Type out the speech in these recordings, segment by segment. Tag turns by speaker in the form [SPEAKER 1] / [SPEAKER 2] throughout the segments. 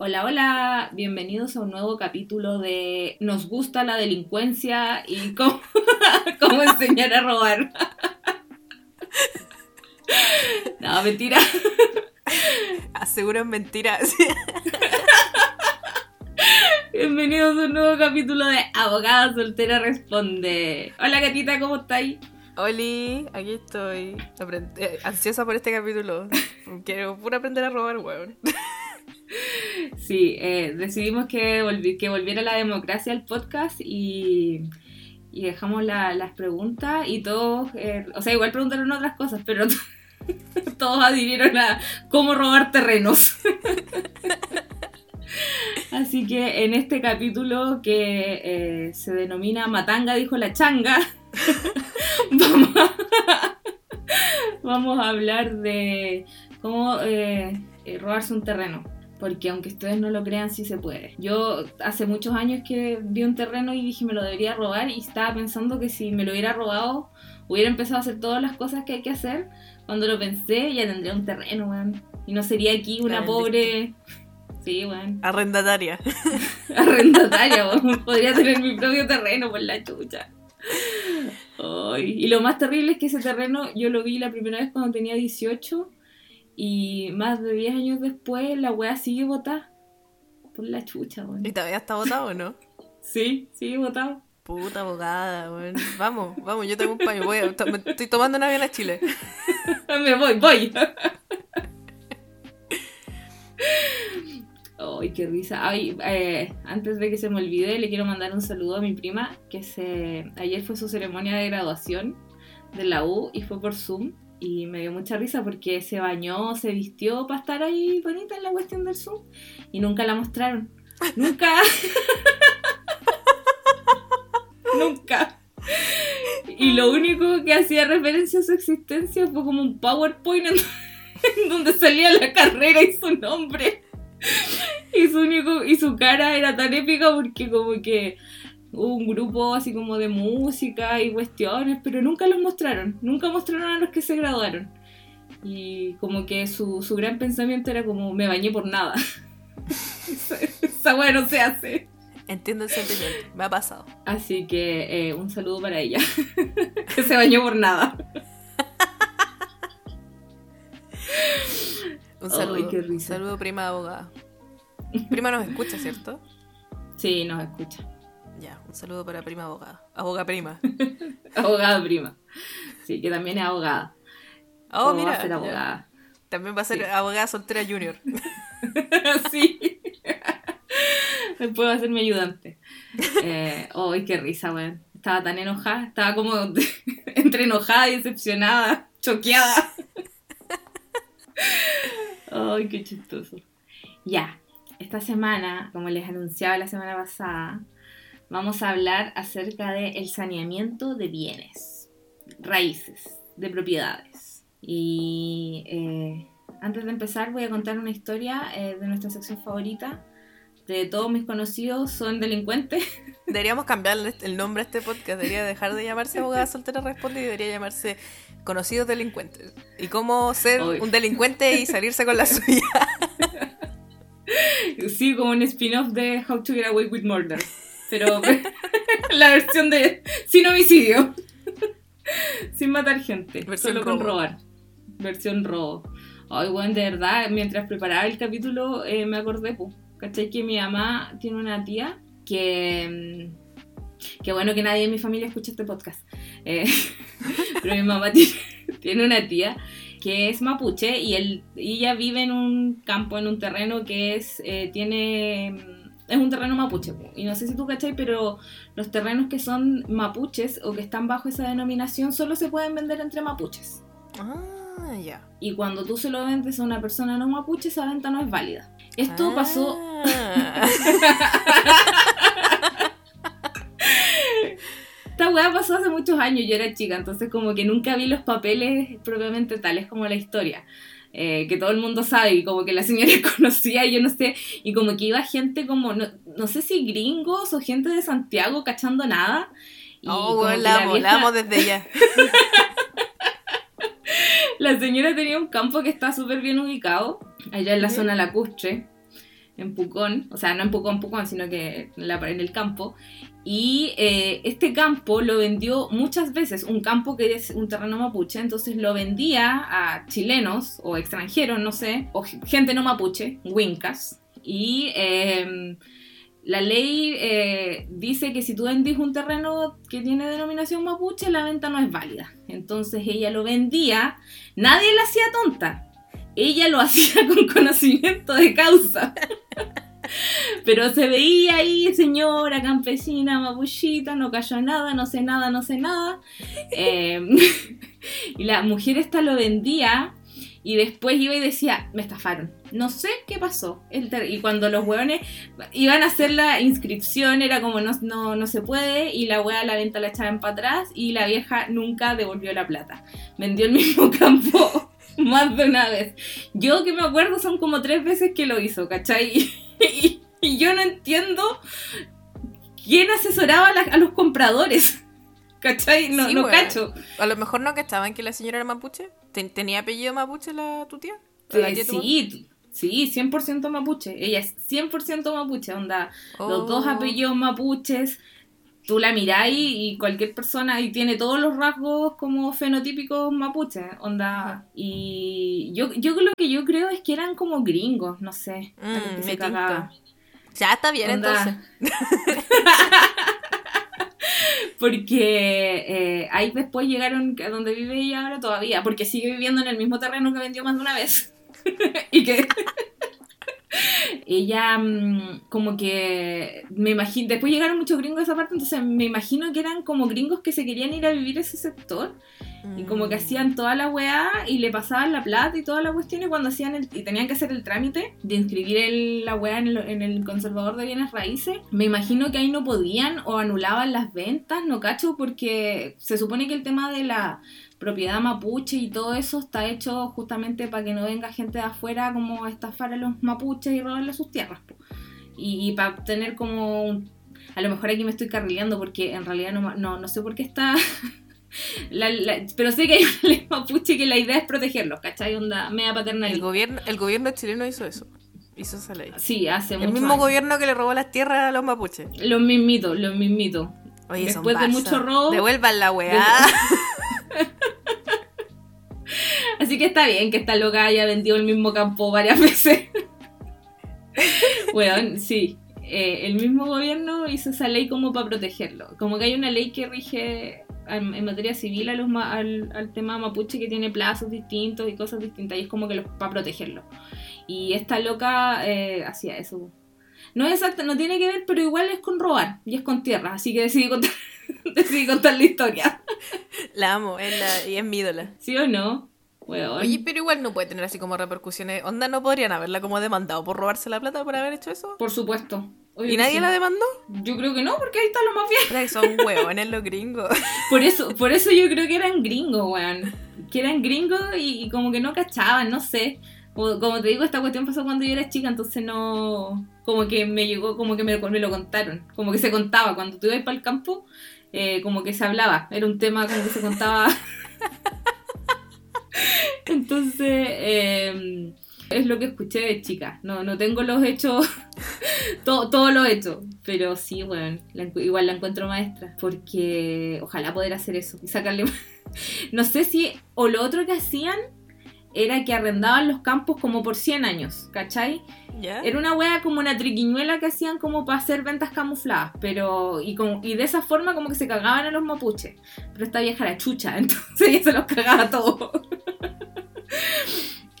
[SPEAKER 1] Hola, hola, bienvenidos a un nuevo capítulo de Nos gusta la delincuencia y cómo, cómo enseñar a robar. No, mentira.
[SPEAKER 2] Aseguran mentiras.
[SPEAKER 1] Bienvenidos a un nuevo capítulo de Abogada Soltera Responde. Hola, gatita, ¿cómo estáis?
[SPEAKER 2] Oli, aquí estoy. Aprend- eh, ansiosa por este capítulo. Quiero puro aprender a robar, weón.
[SPEAKER 1] Sí, eh, decidimos que, que volviera la democracia al podcast y, y dejamos la- las preguntas y todos, eh, o sea, igual preguntaron otras cosas, pero todos adhirieron a cómo robar terrenos. Así que en este capítulo que eh, se denomina Matanga dijo la changa, vamos a, vamos a hablar de cómo eh, eh, robarse un terreno. Porque aunque ustedes no lo crean, sí se puede. Yo hace muchos años que vi un terreno y dije me lo debería robar y estaba pensando que si me lo hubiera robado, hubiera empezado a hacer todas las cosas que hay que hacer. Cuando lo pensé, ya tendría un terreno, weón. Y no sería aquí una pobre... Sí, weón.
[SPEAKER 2] Arrendataria.
[SPEAKER 1] Arrendataria, weón. Podría tener mi propio terreno por la chucha. Y lo más terrible es que ese terreno yo lo vi la primera vez cuando tenía 18 y más de 10 años después la weá sigue botada. Por la chucha, weón.
[SPEAKER 2] ¿Y todavía está votado o no?
[SPEAKER 1] Sí, sigue botada.
[SPEAKER 2] Puta abogada, weón. Vamos, vamos, yo tengo un paño. Voy a- to- me estoy tomando un avión a Chile.
[SPEAKER 1] Me voy, voy. Ay, qué risa. Ay, eh, antes de que se me olvide, le quiero mandar un saludo a mi prima, que se ayer fue su ceremonia de graduación de la U y fue por Zoom. Y me dio mucha risa porque se bañó, se vistió para estar ahí bonita en la cuestión del Zoom. Y nunca la mostraron. Nunca. nunca. Y lo único que hacía referencia a su existencia fue como un PowerPoint en, donde salía la carrera y su nombre. Y su único, y su cara era tan épica porque como que un grupo así como de música y cuestiones, pero nunca los mostraron, nunca mostraron a los que se graduaron. Y como que su, su gran pensamiento era como me bañé por nada. esa, esa weá no se hace.
[SPEAKER 2] Entiendo el sentimiento. Me ha pasado.
[SPEAKER 1] Así que eh, un saludo para ella, que se bañó por nada.
[SPEAKER 2] Un
[SPEAKER 1] Ay,
[SPEAKER 2] saludo.
[SPEAKER 1] qué
[SPEAKER 2] Un saludo, prima abogada. Prima nos escucha, ¿cierto?
[SPEAKER 1] Sí, nos escucha.
[SPEAKER 2] Ya, un saludo para prima abogada. Aboga prima.
[SPEAKER 1] Abogada prima. Sí, que también es abogada.
[SPEAKER 2] Oh,
[SPEAKER 1] O
[SPEAKER 2] mira.
[SPEAKER 1] va a ser abogada.
[SPEAKER 2] También va a ser
[SPEAKER 1] Sí.
[SPEAKER 2] abogada soltera junior.
[SPEAKER 1] sí. Después va a ser mi ayudante. Eh, ¡Ay, qué risa, weón! Estaba tan enojada, estaba como entre enojada y decepcionada, choqueada. ¡Ay, qué chistoso! Ya, esta semana, como les anunciaba la semana pasada, vamos a hablar acerca del saneamiento de bienes, raíces, de propiedades. Y eh, antes de empezar voy a contar una historia eh, de nuestra sección favorita. De todos mis conocidos son delincuentes.
[SPEAKER 2] Deberíamos cambiarle el nombre a este podcast. Debería dejar de llamarse abogada soltera responde y debería llamarse conocidos delincuentes. Y cómo ser un delincuente y salirse con la suya.
[SPEAKER 1] Sí, como un spin-off de How to Get Away with Murder. Pero la versión de sin homicidio. sin matar gente.
[SPEAKER 2] Versión
[SPEAKER 1] solo con robar. Versión robo. Ay, bueno, de verdad, mientras preparaba el capítulo eh, me acordé, pues. ¿Cachai? Que mi mamá tiene una tía que. mm, Que bueno que nadie en mi familia escucha este podcast. Eh, pero mi mamá tiene, tiene una tía que es mapuche y, él, y ella vive en un campo, en un terreno que es eh, tiene mm, es un terreno mapuche y no sé si tú cachai pero los terrenos que son mapuches o que están bajo esa denominación solo se pueden vender entre mapuches
[SPEAKER 2] Ah, ya.
[SPEAKER 1] y cuando tú se lo vendes a una persona no mapuche esa venta no es válida esto
[SPEAKER 2] Ah.
[SPEAKER 1] pasó Esta weá pasó hace muchos años, yo era chica, entonces como que nunca vi los papeles propiamente tales como la historia. Eh, que todo el mundo sabe y como que la señora conocía, yo no sé, y como que iba gente como, no, no sé si gringos o gente de Santiago cachando nada. Y
[SPEAKER 2] Oh,
[SPEAKER 1] que
[SPEAKER 2] la amo,
[SPEAKER 1] vieja-
[SPEAKER 2] la amo desde ya.
[SPEAKER 1] La señora tenía un campo que está súper bien ubicado, allá en la
[SPEAKER 2] Ujú.
[SPEAKER 1] zona lacustre. en Pucón, o sea, no en Pucón, Pucón, sino que en, la- en el campo. Y eh, este campo lo vendió muchas veces, un campo que es un terreno mapuche, entonces lo vendía a chilenos o extranjeros, no sé, o gente no mapuche, wincas. Y eh, la ley eh, dice que si tú vendís un terreno que tiene denominación mapuche, la venta no es válida. Entonces ella lo vendía, nadie la hacía tonta. Ella lo hacía con conocimiento de causa. Pero se veía ahí, señora campesina, mapuchita, no cayó nada, no sé nada, no sé nada. Eh, y la mujer esta lo vendía y después iba y decía, me estafaron. No sé qué pasó. Y cuando los hueones iban a hacer la inscripción, era como no, no, no se puede, y la hueá la venta la echaban para atrás y la vieja nunca devolvió la plata. Vendió el mismo campo más de una vez. Yo que me acuerdo son como tres veces que lo hizo, ¿cachai? Y, y yo no entiendo quién asesoraba a, la- a los compradores. ¿Cachai? No,
[SPEAKER 2] Sí,
[SPEAKER 1] no
[SPEAKER 2] weón.
[SPEAKER 1] cacho.
[SPEAKER 2] A lo mejor no cachaban que la señora era mapuche. ¿Ten- ¿Tenía apellido mapuche la tu tía? ¿O la
[SPEAKER 1] Eh,
[SPEAKER 2] tía
[SPEAKER 1] sí, sí, 100% mapuche. Ella es 100% mapuche, onda.
[SPEAKER 2] mamá?
[SPEAKER 1] Los dos
[SPEAKER 2] Oh.
[SPEAKER 1] apellidos mapuches. Tú la miráis y cualquier persona y tiene todos los rasgos como fenotípicos mapuches, onda. Y yo, yo lo que yo creo es que eran como gringos, no sé.
[SPEAKER 2] Mm,
[SPEAKER 1] a los que
[SPEAKER 2] me
[SPEAKER 1] se
[SPEAKER 2] tinca.
[SPEAKER 1] cagaban.
[SPEAKER 2] Ya está bien
[SPEAKER 1] Onda.
[SPEAKER 2] entonces.
[SPEAKER 1] Porque eh, ahí después llegaron a donde vive ella ahora todavía, porque sigue viviendo en el mismo terreno que vendió más de una vez. y que ella mm, como que me imagino, después llegaron muchos gringos a esa parte, entonces me imagino que eran como gringos que se querían ir a vivir a ese sector y como que
[SPEAKER 2] Mm.
[SPEAKER 1] hacían toda la weá y le pasaban la plata y toda la cuestión y cuando hacían el, y tenían que hacer el trámite de inscribir el- la weá en el, en el conservador de bienes raíces, me imagino que ahí no podían o anulaban las ventas, no cacho, porque se supone que el tema de la propiedad mapuche y todo eso está hecho justamente para que no venga gente de afuera como a estafar a los mapuches y robarle sus tierras. po. Y, y para tener como un- A lo mejor aquí me estoy carrileando porque en realidad no, no, no sé por qué está... La- la- pero sé que hay una ley mapuche que la idea es protegerlos, ¿cachai? Onda, media
[SPEAKER 2] El
[SPEAKER 1] paternal.
[SPEAKER 2] gobierno, el gobierno chileno hizo eso. Hizo esa ley.
[SPEAKER 1] Sí, hace
[SPEAKER 2] El mismo
[SPEAKER 1] años.
[SPEAKER 2] gobierno que le robó las tierras a los mapuches.
[SPEAKER 1] Los mismitos, los mismitos.
[SPEAKER 2] Oye, son
[SPEAKER 1] Después de
[SPEAKER 2] Barça.
[SPEAKER 1] mucho robo-
[SPEAKER 2] Devuelvan la weá.
[SPEAKER 1] Así que está bien que esta loca haya vendido el mismo campo varias veces. Bueno, sí. eh, el mismo gobierno hizo esa ley como para protegerlo. Como que hay una ley que rige en, materia civil a los ma- al, tema mapuche que tiene plazos distintos y cosas distintas y es como que para protegerlo. Y esta loca eh, hacía eso. No es exacto, no tiene que ver, pero igual es con robar y es con tierras, así que decidí contar, decidí contar la historia.
[SPEAKER 2] La amo, es la- y es mi ídola.
[SPEAKER 1] ¿Sí o no? Weón.
[SPEAKER 2] Oye, pero igual no puede tener así como repercusiones. Onda, no podrían haberla como demandado por robarse la plata por haber hecho eso.
[SPEAKER 1] Por supuesto. Obvio
[SPEAKER 2] ¿Y nadie
[SPEAKER 1] sí.
[SPEAKER 2] la demandó?
[SPEAKER 1] Yo creo que no, porque ahí está lo más bien.
[SPEAKER 2] Pero son huevones los gringos.
[SPEAKER 1] Por eso, por eso yo creo que eran gringos, weón. Que eran gringos y, y como que no cachaban, no sé. Como, como te digo, esta cuestión pasó cuando yo era chica, entonces no. Como que me llegó, como que me, me lo contaron. Como que se contaba. Cuando tú ibas para el campo, eh, como que se hablaba. Era un tema como que se contaba. Entonces, eh, es lo que escuché de chica. No, no tengo los hechos, todo, todo lo hecho. Pero sí, bueno, igual la encuentro maestra. Porque ojalá poder hacer eso y sacarle. no sé si. O lo otro que hacían era que arrendaban los campos como por 100 años, ¿cachai?
[SPEAKER 2] ¿Ya?
[SPEAKER 1] Era una wea como una triquiñuela que hacían como para hacer ventas camufladas, pero y, como, y de esa forma como que se cagaban a los mapuches. Pero esta vieja era chucha, entonces ella se los cagaba todo.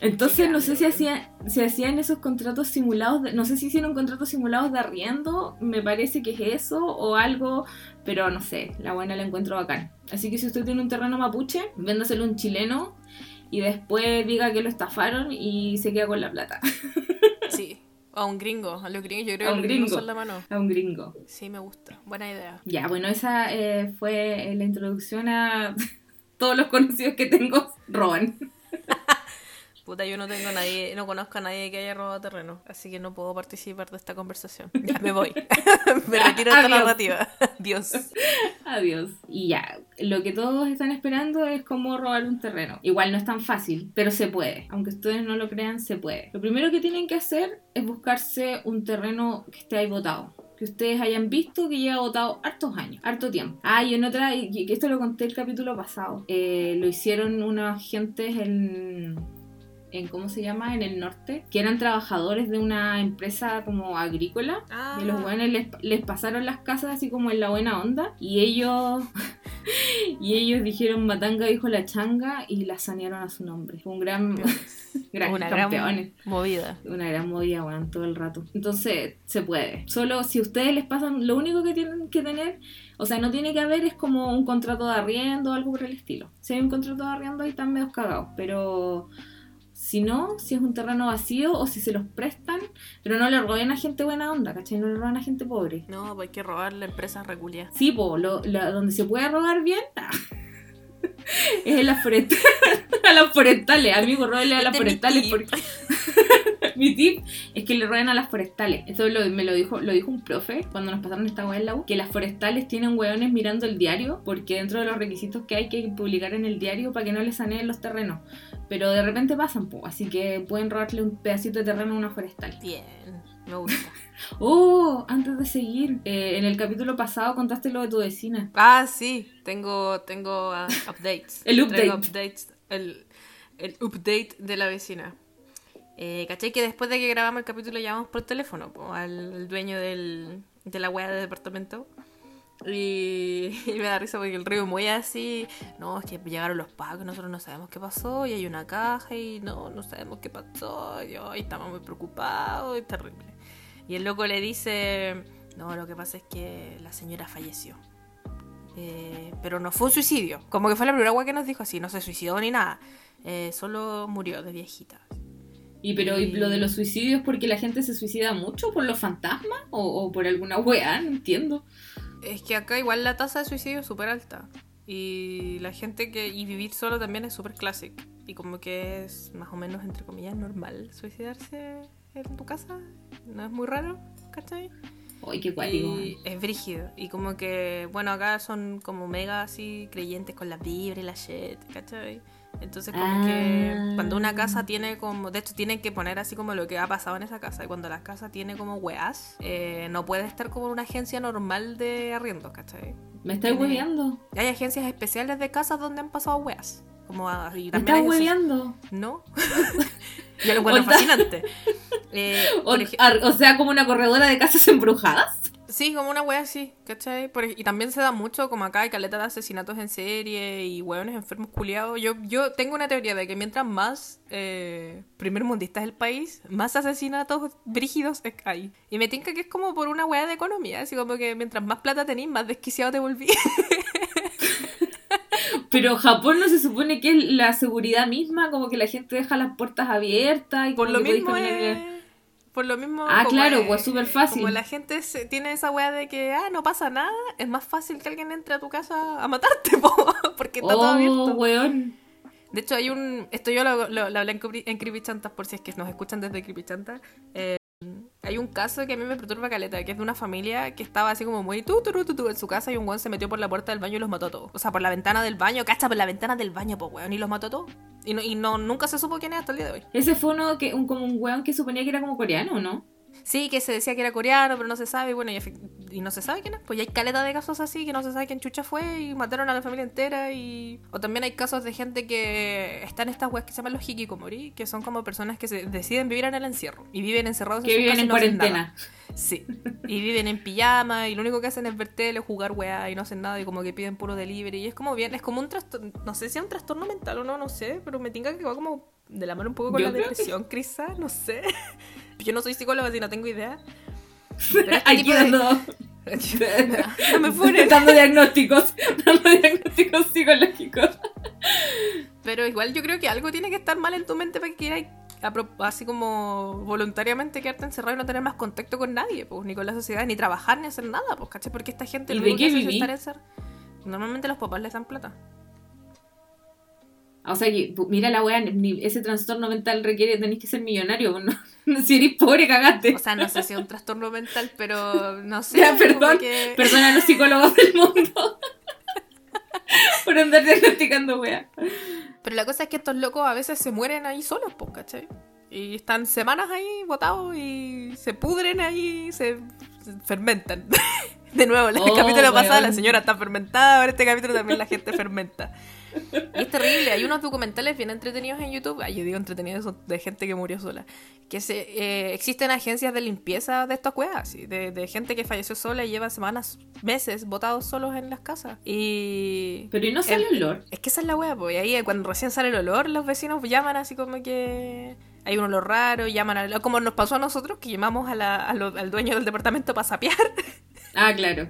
[SPEAKER 1] Entonces no sé si hacían, si hacían esos contratos simulados, de- no sé si hicieron contratos simulados de arriendo, me parece que es eso o algo, pero no sé, la buena la encuentro bacán. Así que si usted tiene un terreno mapuche, véndaselo a un chileno y después diga que lo estafaron y se queda con la plata.
[SPEAKER 2] Sí. A un gringo. A los gringos, yo creo
[SPEAKER 1] A
[SPEAKER 2] que
[SPEAKER 1] un
[SPEAKER 2] gringos
[SPEAKER 1] gringo.
[SPEAKER 2] son la mano.
[SPEAKER 1] A un gringo.
[SPEAKER 2] Sí, me gusta. Buena idea.
[SPEAKER 1] Ya, bueno, esa eh, fue la introducción a todos los conocidos que tengo roban.
[SPEAKER 2] Puta, yo no tengo nadie, no conozco a nadie que haya robado terreno, así que no puedo participar de esta conversación. Ya me voy. me retiro de esta
[SPEAKER 1] Adiós.
[SPEAKER 2] narrativa. Dios.
[SPEAKER 1] Adiós. Y ya, lo que todos están esperando es cómo robar un terreno. Igual no es tan fácil, pero se puede. Aunque ustedes no lo crean, se puede. Lo primero que tienen que hacer es buscarse un terreno que esté ahí votado que ustedes hayan visto que lleva votado hartos años, harto tiempo. Ah, y en otra, y que esto lo conté el capítulo pasado, eh, lo hicieron unos gentes en, en, ¿cómo se llama? En el norte, que eran trabajadores de una empresa como agrícola.
[SPEAKER 2] Ah.
[SPEAKER 1] Y los buenos les, les pasaron las casas así como en la buena onda. Y ellos, y ellos dijeron Matanga dijo la changa y la sanearon a su nombre. Fue un gran, gran
[SPEAKER 2] Una
[SPEAKER 1] campeones.
[SPEAKER 2] gran movida.
[SPEAKER 1] Una gran movida, weón, todo el rato. Entonces, se puede. Solo si ustedes les pasan, lo único que tienen que tener, o sea, no tiene que haber es como un contrato de arriendo o algo por el estilo. Si hay un contrato de arriendo, ahí están medio cagados. Pero si no, si es un terreno vacío o si se los prestan, pero no le roben a gente buena onda, ¿cachai? No le roban a gente pobre.
[SPEAKER 2] No, pues hay que robarle a empresas reculias.
[SPEAKER 1] Sí, po, lo, la- donde se puede robar bien es en las forestales. a las forestales, amigo, robenle a las
[SPEAKER 2] Este
[SPEAKER 1] forestales porque mi tip es que le roben a las forestales. Esto lo- me lo dijo, lo dijo un profe cuando nos pasaron esta weá en la U, que las forestales tienen hueones mirando el diario, porque dentro de los requisitos que hay que publicar en el diario para que no les saneen los terrenos. Pero de repente pasan, po, así que pueden robarle un pedacito de terreno a una forestal.
[SPEAKER 2] Bien, me gusta.
[SPEAKER 1] Oh, antes de seguir, eh, en el capítulo pasado contaste lo de tu vecina.
[SPEAKER 2] Ah, sí, tengo, tengo ah, updates.
[SPEAKER 1] El
[SPEAKER 2] Traigo
[SPEAKER 1] update.
[SPEAKER 2] updates, el, el update de la vecina. Eh, ¿Cachai? Que después de que grabamos el capítulo llamamos por teléfono al, dueño del, de la wea del departamento. Y, me da risa porque el río muy así. No, es que llegaron los pagos, nosotros no sabemos qué pasó. Y hay una caja y no, no sabemos qué pasó. Y hoy estamos muy preocupados, es terrible. Y el loco le dice: No, lo que pasa es que la señora falleció. Eh, pero no fue un suicidio. Como que fue la primera agua que nos dijo así, no se suicidó ni nada. Eh, solo murió de viejita.
[SPEAKER 1] Y pero ¿y lo de los suicidios porque la gente se suicida mucho por los fantasmas o, o por alguna weá, no entiendo.
[SPEAKER 2] Es que acá igual la tasa de suicidio es súper alta. Y la gente que... Y vivir solo también es súper clásico. Y como que es más o menos, entre comillas, normal suicidarse en tu casa. No es muy raro, ¿cachai?
[SPEAKER 1] Ay, qué cuático.
[SPEAKER 2] Es brígido. Y como que, bueno, acá son como mega así creyentes con la vibra y la shit, ¿cachai? Entonces como que
[SPEAKER 1] Ah.
[SPEAKER 2] cuando una casa tiene como, de hecho tienen que poner así como lo que ha pasado en esa casa. Y cuando la casa tiene como weas, eh, no puede estar como una agencia normal de arriendo, ¿cachai?
[SPEAKER 1] ¿Me
[SPEAKER 2] tiene-
[SPEAKER 1] hueveando?
[SPEAKER 2] Hay agencias especiales de casas donde han pasado weas. Como, ah, y
[SPEAKER 1] ¿Me
[SPEAKER 2] también
[SPEAKER 1] estás hueveando?
[SPEAKER 2] No. Yo lo encuentro fascinante. Eh,
[SPEAKER 1] O, o sea, como una corredora de casas embrujadas.
[SPEAKER 2] Sí, como una wea así, ¿cachai? Por y también se da mucho, como acá hay caleta de asesinatos en serie y hueones enfermos culiados. Yo, yo tengo una teoría de que mientras más eh, primer mundista es el país, más asesinatos brígidos hay. Y me tinca que es como por una wea de economía, así como que mientras más plata tenís, más desquiciado te volví.
[SPEAKER 1] Pero Japón no se supone que es la seguridad misma, como que la gente deja las puertas abiertas y
[SPEAKER 2] por lo mismo es... Por lo mismo...
[SPEAKER 1] Ah, claro,
[SPEAKER 2] es-
[SPEAKER 1] pues, súper fácil.
[SPEAKER 2] Como la gente se- tiene esa wea de que, ah, no pasa nada, es más fácil que alguien entre a tu casa a matarte, po, porque está todo
[SPEAKER 1] Oh,
[SPEAKER 2] abierto.
[SPEAKER 1] weón.
[SPEAKER 2] De hecho, hay un. Esto yo lo, lo- lo hablé en, Creepy- en Creepychantas por si es que nos escuchan desde Creepychanta. Eh, hay un caso que a mí me perturba caleta, que es de una familia que estaba así como muy tu, en su casa y un weón se metió por la puerta del baño y los mató a todos. O sea, por la ventana del baño, cacha, por la ventana del baño, pues weón, y los mató a todos. Y, no, y no, nunca se supo quién es hasta el día de hoy.
[SPEAKER 1] Ese fue uno que, un, como un weón que suponía que era como coreano, ¿no?
[SPEAKER 2] Sí, que se decía que era coreano, pero no se sabe, y bueno, y, y no se sabe quién es. Pues ya hay caleta de casos así que no se sabe quién chucha fue y mataron a la familia entera. y O también hay casos de gente que está en estas webs que se llaman los hikikomori, que son como personas que se deciden vivir en el encierro y viven encerrados
[SPEAKER 1] Que
[SPEAKER 2] su
[SPEAKER 1] viven en
[SPEAKER 2] no
[SPEAKER 1] cuarentena.
[SPEAKER 2] Sí, y viven en pijama y lo único que hacen es ver tele, jugar weá y no hacen nada y como que piden puro delivery. Y es como bien, es como un trastorno, no sé si es un trastorno mental o no, no sé, pero me tinca que va como de la mano un poco con
[SPEAKER 1] Yo
[SPEAKER 2] la
[SPEAKER 1] creo que
[SPEAKER 2] depresión, quizá, no sé. Yo no soy psicóloga, así no tengo idea. Pero este
[SPEAKER 1] Aquí
[SPEAKER 2] tipo de-
[SPEAKER 1] dando,
[SPEAKER 2] no me
[SPEAKER 1] dando diagnósticos, dando diagnósticos psicológicos.
[SPEAKER 2] Pero igual yo creo que algo tiene que estar mal en tu mente para que quieras así como voluntariamente quedarte encerrado y no tener más contacto con nadie, pues, ni con la sociedad, ni trabajar, ni hacer nada, pues, ¿cachai? Porque esta gente
[SPEAKER 1] ¿Y
[SPEAKER 2] lo
[SPEAKER 1] de qué
[SPEAKER 2] estar encerrado. Normalmente los papás les dan plata.
[SPEAKER 1] O sea que, mira la weá, ese trastorno mental requiere, tenéis que ser millonario. No, si eres pobre, cagaste.
[SPEAKER 2] O sea, no sé si es un trastorno mental, pero no sé.
[SPEAKER 1] Ya, perdón,
[SPEAKER 2] que-
[SPEAKER 1] Perdona a los psicólogos del mundo. por andar diagnosticando wea.
[SPEAKER 2] Pero la cosa es que estos locos a veces se mueren ahí solos, pues, ¿cachai? Y están semanas ahí botados y se pudren ahí, se, se fermentan. De nuevo, en el
[SPEAKER 1] Oh,
[SPEAKER 2] capítulo pasado la señora está fermentada, ahora este capítulo también la gente fermenta. Y es terrible, hay unos documentales bien entretenidos en YouTube, ay, yo digo entretenidos son de gente que murió sola, que se, eh, existen agencias de limpieza de estas cuevas, ¿sí? de, de gente que falleció sola y lleva semanas, meses botados solos en las casas. Y
[SPEAKER 1] Pero ¿y no sale olor?
[SPEAKER 2] es que esa es la wea, pues. Y ahí eh, cuando recién sale el olor, los vecinos llaman así como que hay un olor raro, llaman a, como nos pasó a nosotros, que llamamos a la- a lo- al dueño del departamento para sapear,
[SPEAKER 1] Ah, claro.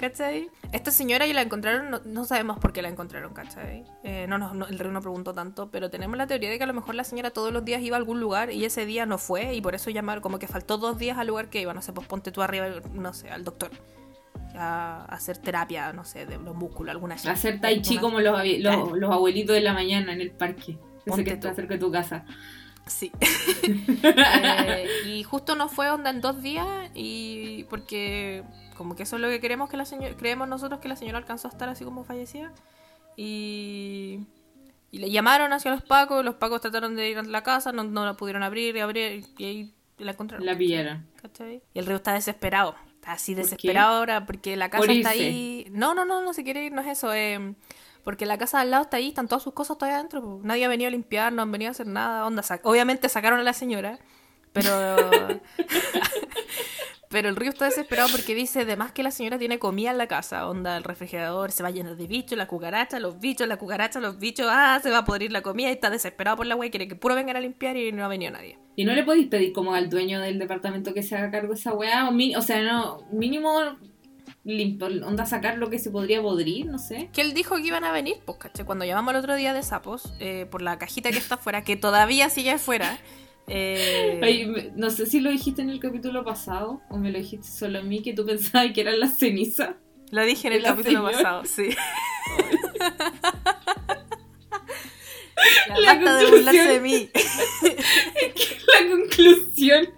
[SPEAKER 2] ¿Cachai? Esta señora y la encontraron, no, no sabemos por qué la encontraron, ¿cachai? Eh, no, no, no, el rey no preguntó tanto, pero tenemos la teoría de que a lo mejor la señora todos los días iba a algún lugar y ese día no fue y por eso llamaron, como que faltó dos días al lugar que iba, no sé, pues ponte tú arriba, no sé, al doctor. A hacer terapia, no sé, de los músculos, alguna shit.
[SPEAKER 1] Hacer tai chi como los, los, los abuelitos de la mañana en el parque. Ese que está cerca de tu casa.
[SPEAKER 2] Sí. Eh, y justo no fue onda en dos días y porque como que eso es lo que queremos que la señora creemos nosotros que la señora alcanzó a estar así como fallecida y y le llamaron hacia los pacos los pacos trataron de ir a la casa no, no la pudieron abrir y abrir y ahí la encontraron
[SPEAKER 1] La pillaron.
[SPEAKER 2] ¿cachai? y el río está desesperado está así
[SPEAKER 1] ¿Por
[SPEAKER 2] desesperado ahora porque la casa
[SPEAKER 1] Por
[SPEAKER 2] está ahí no no no no se quiere ir no es eso eh, porque la casa de al lado está ahí, están todas sus cosas todavía adentro. Nadie ha venido a limpiar, no han venido a hacer nada. Onda, sac- obviamente sacaron a la señora, pero. pero el río está desesperado porque dice además que la señora tiene comida en la casa. Onda, el refrigerador se va a llenar de bichos, la cucaracha, los bichos, la cucaracha, los bichos. Ah, se va a podrir la comida y está desesperado por la wea y quiere que puro vengan a limpiar y no ha venido nadie.
[SPEAKER 1] ¿Y no le podéis pedir como al dueño del departamento que se haga cargo de esa weá? O, o sea, no, mínimo onda sacar lo que se podría podrir, no sé.
[SPEAKER 2] Que él dijo que iban a venir, pues, caché. Cuando llamamos el otro día de sapos, eh, por la cajita que está afuera, que todavía sigue afuera. eh,
[SPEAKER 1] Ay, no sé si lo dijiste en el capítulo pasado o me lo dijiste solo a mí que tú pensabas que eran las cenizas.
[SPEAKER 2] Lo dije en el capítulo
[SPEAKER 1] señora.
[SPEAKER 2] pasado, sí. La,
[SPEAKER 1] La
[SPEAKER 2] basta de burlarse de mí.
[SPEAKER 1] La conclusión,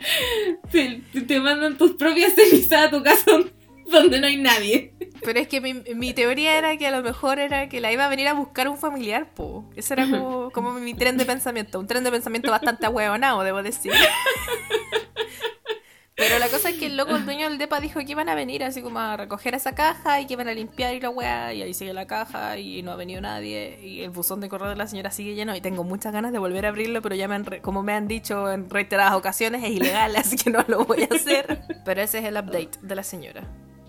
[SPEAKER 1] te, te mandan tus propias cenizas a tu casa donde no hay nadie.
[SPEAKER 2] Pero es que mi, mi teoría era que a lo mejor era que la iba a venir a buscar un familiar, po. Ese era como, como mi tren de pensamiento. Un tren de pensamiento bastante ahueonado, debo decir. Pero la cosa es que el loco, el dueño del depa, dijo que iban a venir así como a recoger esa caja y que iban a limpiar y la weá. Y ahí sigue la caja y no ha venido nadie. Y el buzón de correo de la señora sigue lleno. Y tengo muchas ganas de volver a abrirlo, pero ya me han como me han dicho en reiteradas ocasiones, es ilegal, así que no lo voy a hacer. Pero ese es el update de la señora.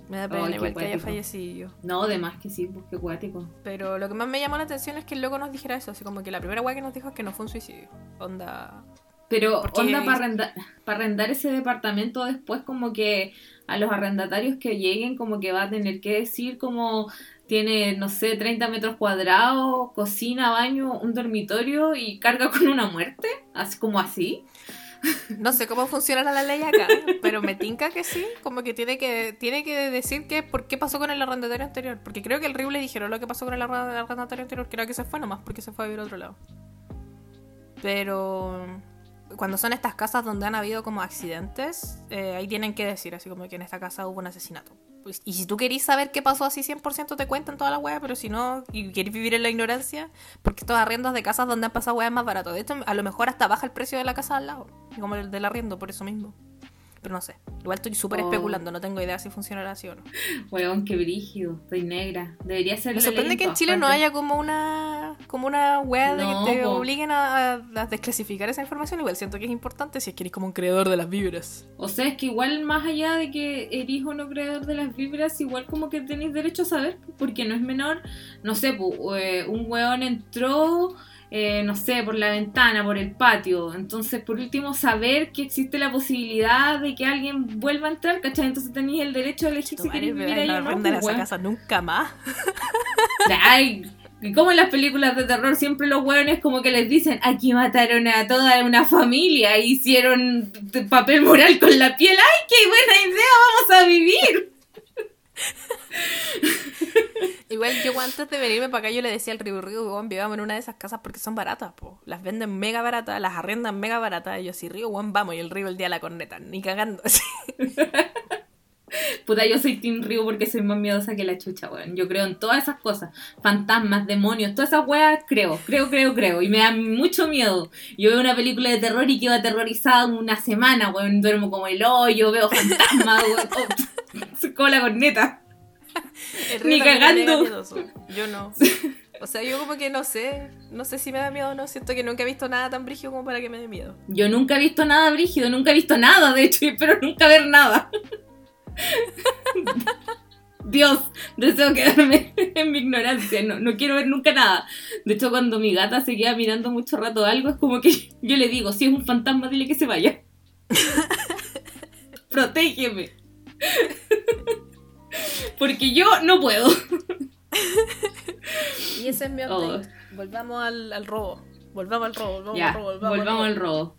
[SPEAKER 2] Me da pena
[SPEAKER 1] Ay, qué
[SPEAKER 2] igual que haya fallecido.
[SPEAKER 1] No, de más que sí, pues qué cuático.
[SPEAKER 2] Pero lo que más me llamó la atención es que el loco nos dijera eso, así como que la primera weá que nos dijo es que no fue un suicidio. Onda.
[SPEAKER 1] Pero onda para arrendar, para arrendar ese departamento después como que a los arrendatarios que lleguen como que va a tener que decir como tiene, no sé, 30 metros cuadrados, cocina, baño, un dormitorio y carga con una muerte, así como así.
[SPEAKER 2] No sé cómo funcionará la ley acá, pero me tinca que sí, como que tiene que tiene que decir que por qué pasó con el arrendatario anterior, porque creo que el Río le dijeron lo que pasó con el arrendatario anterior, era que se fue nomás porque se fue a vivir a otro lado. Pero cuando son estas casas donde han habido como accidentes, eh, ahí tienen que decir así como que en esta casa hubo un asesinato. Pues, y si tú querís saber qué pasó así 100% te cuentan toda la wea, pero si no, y querés vivir en la ignorancia, porque estos arriendos de casas donde han pasado weas más barato. De hecho, a lo mejor hasta baja el precio de la casa al lado, como el del arriendo, por eso mismo. Pero no sé. Igual estoy súper
[SPEAKER 1] Oh.
[SPEAKER 2] especulando, no tengo idea si funcionará así o no.
[SPEAKER 1] Weón, qué brígido, estoy negra. Debería ser
[SPEAKER 2] Me sorprende que en Chile no haya como una como una wea de
[SPEAKER 1] No,
[SPEAKER 2] que te
[SPEAKER 1] po.
[SPEAKER 2] obliguen a, a desclasificar esa información. Igual siento que es importante si es que eres como un creador de las vibras.
[SPEAKER 1] O sea, es que igual más allá de que eres o no creador de las vibras, igual como que tenéis derecho a saber, porque no es menor, no sé, pu, eh, un weón entró, eh, no sé, por la ventana, por el patio, entonces por último saber que existe la posibilidad de que alguien vuelva a entrar, ¿cachai? Entonces tenéis el derecho a elegir si queréis vivir ahí o no,
[SPEAKER 2] arrendar
[SPEAKER 1] pues,
[SPEAKER 2] esa casa nunca más.
[SPEAKER 1] Ay, y como en las películas de terror siempre los hueones como que les dicen, aquí mataron a toda una familia, hicieron papel mural con la piel, ¡ay, qué buena idea! ¡Vamos a vivir!
[SPEAKER 2] Igual yo antes de venirme para acá yo le decía al Río Río, vivamos en una de esas casas porque son baratas, po. Las venden mega baratas, las arrendan mega baratas. Y yo así, Río, weón, vamos. Y el Río el día la corneta, ni cagando.
[SPEAKER 1] Puta, yo soy Team Río porque soy más miedosa que la chucha, weón. Yo creo en todas esas cosas. Fantasmas, demonios, todas esas weas creo, creo, creo, creo. Y me da mucho miedo. Yo veo una película de terror y quedo aterrorizada una semana, weón. Duermo como el hoyo, veo fantasmas, weón. Oh, como la corneta. Ni cagando.
[SPEAKER 2] Yo no. O sea, yo como que no sé, no sé si me da miedo o no, siento que nunca he visto nada tan brígido como para que me dé miedo.
[SPEAKER 1] Yo nunca he visto nada brígido, nunca he visto nada, de hecho, pero nunca ver nada. Dios, deseo quedarme en mi ignorancia, no, no quiero ver nunca nada. De hecho, cuando mi gata se queda mirando mucho rato algo, es como que yo le digo, si es un fantasma, dile que se vaya. Protégeme. Porque yo no puedo.
[SPEAKER 2] y ese es mi. Oh. Volvamos al, robo. Volvamos al robo, volvamos
[SPEAKER 1] al
[SPEAKER 2] robo.
[SPEAKER 1] Volvamos, al, robo.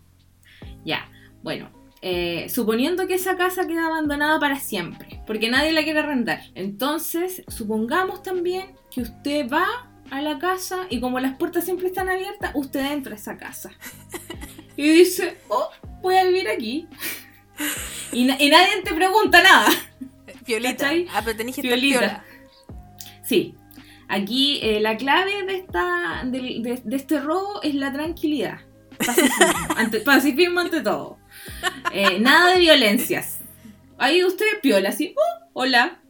[SPEAKER 1] Ya, bueno. Eh, suponiendo que esa casa queda abandonada para siempre, porque nadie la quiere arrendar. Entonces, supongamos también que usted va a la casa y como las puertas siempre están abiertas, usted entra a esa casa. Y dice, oh, voy a vivir aquí. Y, nadie te pregunta nada.
[SPEAKER 2] Violita. Ah, pero tenés que Violita.
[SPEAKER 1] Sí. Aquí eh, la clave de, esta, de, este robo es la tranquilidad. Pacifismo ante, todo. Eh, nada de violencias. Ahí usted piola así, uh, hola.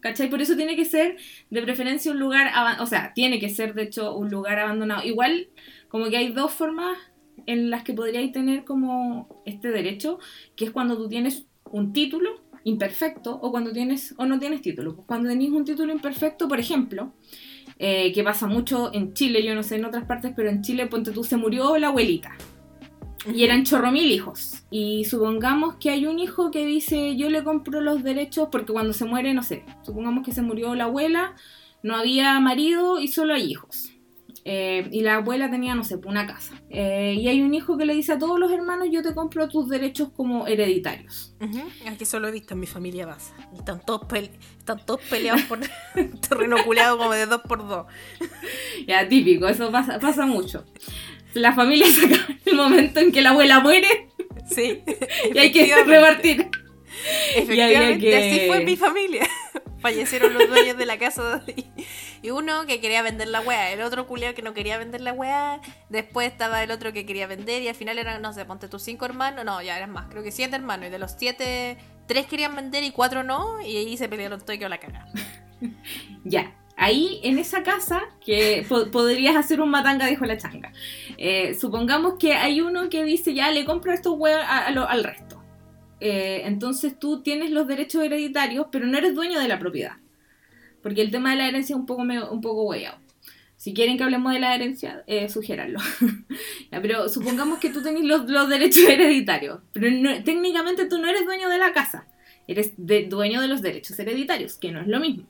[SPEAKER 1] ¿Cachai? Por eso tiene que ser de preferencia un lugar, o sea, tiene que ser de hecho un lugar abandonado. Igual, como que hay dos formas en las que podríais tener como este derecho, que es cuando tú tienes un título imperfecto o cuando tienes o no tienes título. Pues cuando tenéis un título imperfecto, por ejemplo, eh, que pasa mucho en Chile, yo no sé en otras partes, pero en Chile, ponte tú, se murió la abuelita. Y eran chorro mil hijos. Y supongamos que hay un hijo que dice, yo le compro los derechos porque cuando se muere, no sé, supongamos que se murió la abuela, no había marido y solo hay hijos. Eh, y la abuela tenía, no sé, una casa. Eh, y hay un hijo que le dice a todos los hermanos, yo te compro tus derechos como hereditarios.
[SPEAKER 2] Aquí solo he visto en mi familia basa. Y están todos, están todos peleados por terreno culeado como de dos por dos.
[SPEAKER 1] Ya, típico, eso pasa, pasa mucho. La familia saca el momento en que la abuela muere.
[SPEAKER 2] Sí.
[SPEAKER 1] y hay que repartir.
[SPEAKER 2] Efectivamente, así fue mi familia fallecieron los dueños de la casa. Y, uno que quería vender la weá, el otro culiao que no quería vender la weá. Después estaba el otro que quería vender y al final eran, no sé, ponte tus cinco hermanos. No, ya eran más, creo que siete hermanos. Y de los siete, tres querían vender y cuatro no. Y ahí se pelearon todo y quedó la cara.
[SPEAKER 1] ya. Ahí, en esa casa, que podrías hacer un matanga, dijo la changa. Eh, supongamos que hay uno que dice, ya le compro estos huevos al resto. Eh, entonces tú tienes los derechos hereditarios, pero no eres dueño de la propiedad. Porque el tema de la herencia es un poco, un poco hueado. Si quieren que hablemos de la herencia, eh, pero supongamos que tú tenés los, derechos hereditarios, pero técnicamente tú no eres dueño de la casa, eres dueño de los derechos hereditarios, que no es lo mismo.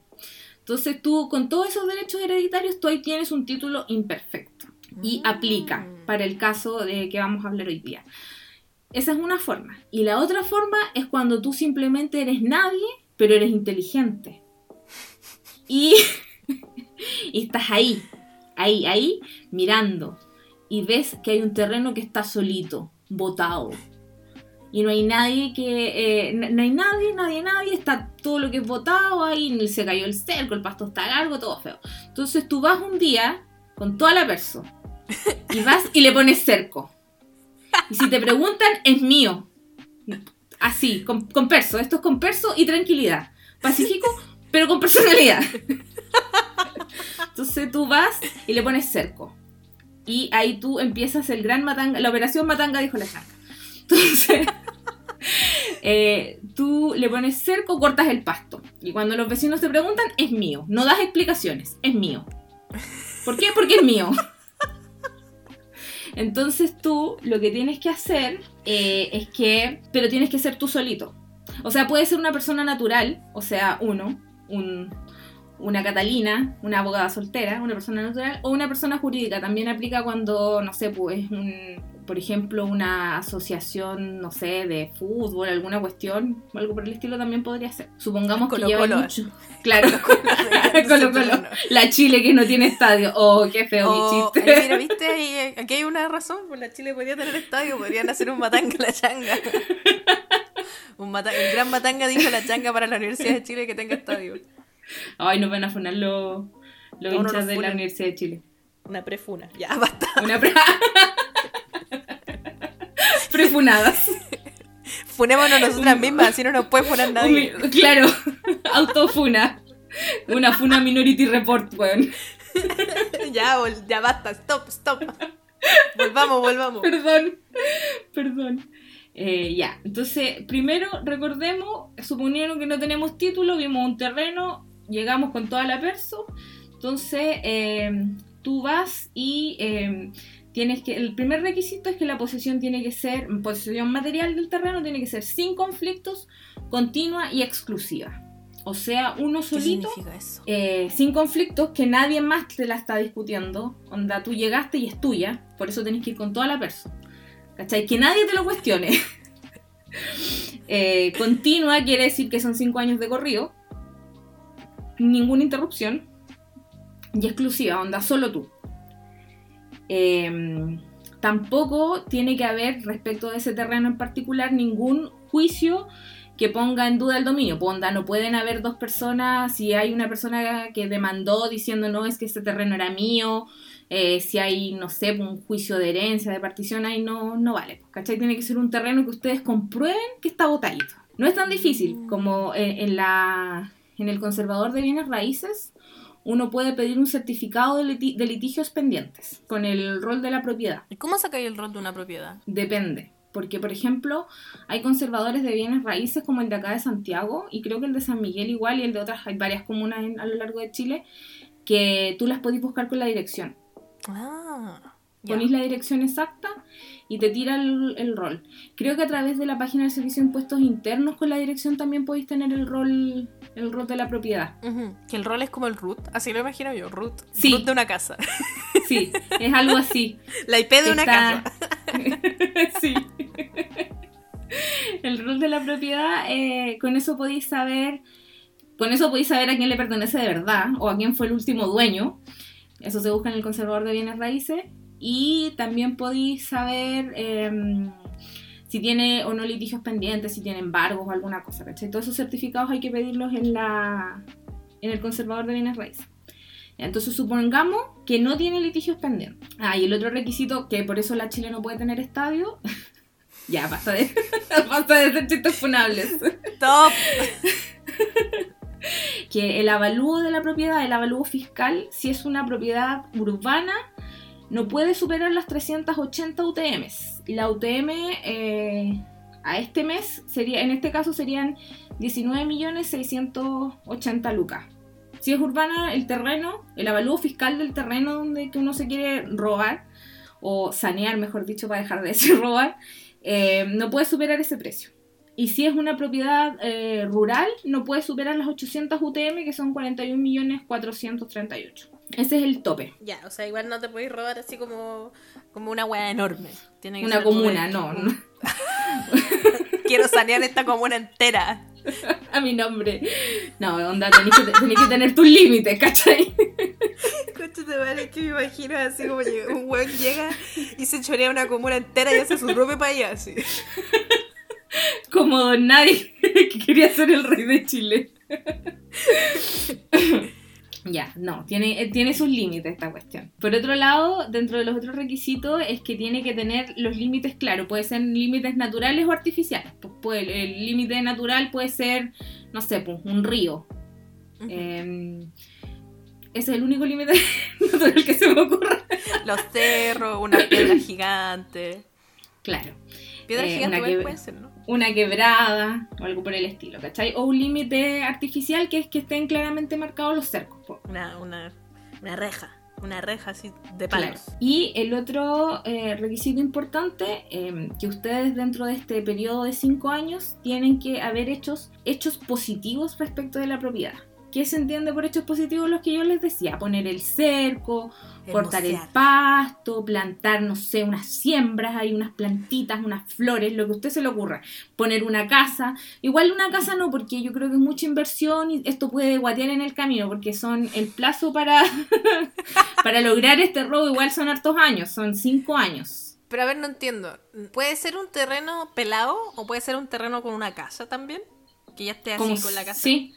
[SPEAKER 1] Entonces tú con todos esos derechos hereditarios, tú ahí tienes un título imperfecto y aplica mm. para el caso de que vamos a hablar hoy día. Esa es una forma. Y la otra forma es cuando tú simplemente eres nadie, pero eres inteligente. Y, estás ahí, ahí, ahí, mirando. Y ves que hay un terreno que está solito, botado. Y no hay nadie que. Eh, no, hay nadie, nadie, nadie. Está todo lo que es botado ahí. Se cayó el cerco, el pasto está largo, todo feo. Entonces tú vas un día con toda la persona. Y vas y le pones cerco. Y si te preguntan, es mío. Así, con, perso. Esto es con perso y tranquilidad. Pacífico, pero con personalidad. Entonces tú vas y le pones cerco. Y ahí tú empiezas el gran matanga, la operación matanga, dijo la chanca. Entonces, eh, tú le pones cerco, cortas el pasto. Y cuando los vecinos te preguntan, es mío. No das explicaciones, es mío. ¿Por qué? Porque es mío. Entonces tú lo que tienes que hacer eh, es que, pero tienes que ser tú solito. O sea, puede ser una persona natural, o sea, uno, una Catalina, una abogada soltera, una persona natural, o una persona jurídica. También aplica cuando, no sé, pues un, por ejemplo, una asociación, no sé, de fútbol, alguna cuestión, algo por el estilo también podría ser. Supongamos que lleva mucho. Claro, Colo Colo. La Chile que no tiene estadio. Oh, qué feo mi oh, chiste.
[SPEAKER 2] mira, viste, aquí hay una razón, pues la Chile podría tener estadio, podrían hacer un matanga la changa. Un mata- el gran matanga dijo la changa para la Universidad de Chile que tenga estadio.
[SPEAKER 1] Ay, nos van a funar los, los
[SPEAKER 2] No,
[SPEAKER 1] hinchas de la. Universidad de Chile.
[SPEAKER 2] Una prefuna. Ya, basta.
[SPEAKER 1] Una pre... Prefunadas.
[SPEAKER 2] Funémonos nosotras mismas, así no nos puede funar nadie.
[SPEAKER 1] Claro, autofuna. Una funa minority report, weón.
[SPEAKER 2] ya, ya basta, stop, stop. Volvamos, volvamos.
[SPEAKER 1] Perdón, perdón. Eh, ya, entonces, primero recordemos, suponiendo que no tenemos título, vimos un terreno, llegamos con toda la perso, entonces eh, tú vas y eh, tienes que, el primer requisito es que la posesión tiene que ser, posesión material del terreno tiene que ser sin conflictos, continua y exclusiva. O sea, uno
[SPEAKER 2] ¿Qué
[SPEAKER 1] solito eh, sin conflictos, que nadie más te la está discutiendo. Onda, tú llegaste y es tuya, por eso tenés que ir con toda la persona. ¿Cachai? Que nadie te lo cuestione. Eh, continua quiere decir que son 5 años de corrido, ninguna interrupción, y exclusiva, onda, solo tú. Eh, tampoco tiene que haber, respecto de ese terreno en particular, ningún juicio que ponga en duda el dominio. Ponda, no pueden haber dos personas, si hay una persona que demandó diciendo no, es que este terreno era mío, eh, si hay, no sé, un juicio de herencia, de partición, ahí no, no vale. pues, ¿Cachai? Tiene que ser un terreno que ustedes comprueben que está botadito. No es tan difícil como en la, en el conservador de bienes raíces. Uno puede pedir un certificado de, liti- de litigios pendientes con el rol de la propiedad.
[SPEAKER 2] ¿Y cómo sacáis el rol de una propiedad?
[SPEAKER 1] Depende. Porque, por ejemplo, hay conservadores de bienes raíces como el de acá de Santiago y creo que el de San Miguel igual y el de otras, hay varias comunas en- a lo largo de Chile que tú las podés buscar con la dirección.
[SPEAKER 2] Ah, ya.
[SPEAKER 1] Ponís la dirección exacta y te tira el, el rol. Creo que a través de la página del Servicio de Impuestos Internos con la dirección también podéis tener el rol, el rol de la propiedad.
[SPEAKER 2] Que el rol es como el root, así lo imagino yo, root.
[SPEAKER 1] Sí.
[SPEAKER 2] Root de una casa.
[SPEAKER 1] Sí, es algo así.
[SPEAKER 2] La IP de una casa.
[SPEAKER 1] sí. El rol de la propiedad, eh, con eso podéis saber, con eso podéis saber a quién le pertenece de verdad o a quién fue el último dueño. Eso se busca en el conservador de bienes raíces. Y también podéis saber em, si tiene o no litigios pendientes, si tiene embargos o alguna cosa, ¿cachai? Todos esos certificados hay que pedirlos en, la, en el conservador de bienes raíces. Entonces supongamos que no tiene litigios pendientes. Ah, y el otro requisito, que por eso la Chile no puede tener estadio. ya, basta de, basta de hacer chistes funables.
[SPEAKER 2] Top.
[SPEAKER 1] Que el avalúo de la propiedad, el avalúo fiscal, si es una propiedad urbana, no puede superar las 380 UTMs. La UTM eh, a este mes, sería, en este caso serían 19.680 lucas. Si es urbana, el terreno, el avalúo fiscal del terreno donde que uno se quiere robar, o sanear, mejor dicho, para dejar de decir robar, eh, no puede superar ese precio. Y si es una propiedad eh, rural, no puede superar las 800 UTM, que son 41.438. Ese es el tope.
[SPEAKER 2] Ya, o sea, igual no te podéis robar así como, como una weá enorme. Tiene que
[SPEAKER 1] Una
[SPEAKER 2] ser
[SPEAKER 1] comuna,
[SPEAKER 2] un-
[SPEAKER 1] no.
[SPEAKER 2] Quiero sanear esta comuna entera.
[SPEAKER 1] A mi nombre. No, onda, tenés que, tenés que tener tus límites, ¿cachai?
[SPEAKER 2] Coche te vale que me imagino así como un weón llega y se chorea una comuna entera y hace su propio país así.
[SPEAKER 1] Como Don Nadie, que quería ser el rey de Chile. Ya, no, tiene, eh, tiene sus límites esta cuestión. Por otro lado, dentro de los otros requisitos es que tiene que tener los límites claros. Puede ser límites naturales o artificiales. Pues puede- el límite natural puede ser, no sé, pues, un río. Eh, ese es el único límite natural que se me ocurre.
[SPEAKER 2] Los cerros, una piedra gigante.
[SPEAKER 1] Claro.
[SPEAKER 2] Piedra
[SPEAKER 1] Eh,
[SPEAKER 2] gigante
[SPEAKER 1] que-
[SPEAKER 2] puede ser, ¿no?
[SPEAKER 1] Una quebrada o algo por el estilo, ¿cachai? O un límite artificial que es que estén claramente marcados los cercos.
[SPEAKER 2] Una, una, una reja. Una reja así de
[SPEAKER 1] Claro.
[SPEAKER 2] palos.
[SPEAKER 1] Y el otro eh, requisito importante, eh, que ustedes dentro de este periodo de 5 años tienen que haber hechos, hechos positivos respecto de la propiedad. ¿Qué se entiende por hechos positivos? Los que yo les decía, poner el cerco, cortar el pasto, plantar, no sé, unas siembras, hay unas plantitas, unas flores, lo que a usted se le ocurra. Poner una casa. Igual una casa no, porque yo creo que es mucha inversión y esto puede guatear en el camino, porque son el plazo para, para lograr este robo, igual son hartos años, son cinco años.
[SPEAKER 2] Pero a ver, no entiendo. ¿Puede ser un terreno pelado o puede ser un terreno con una casa también? Que ya esté así
[SPEAKER 1] Como
[SPEAKER 2] con la casa.
[SPEAKER 1] Sí,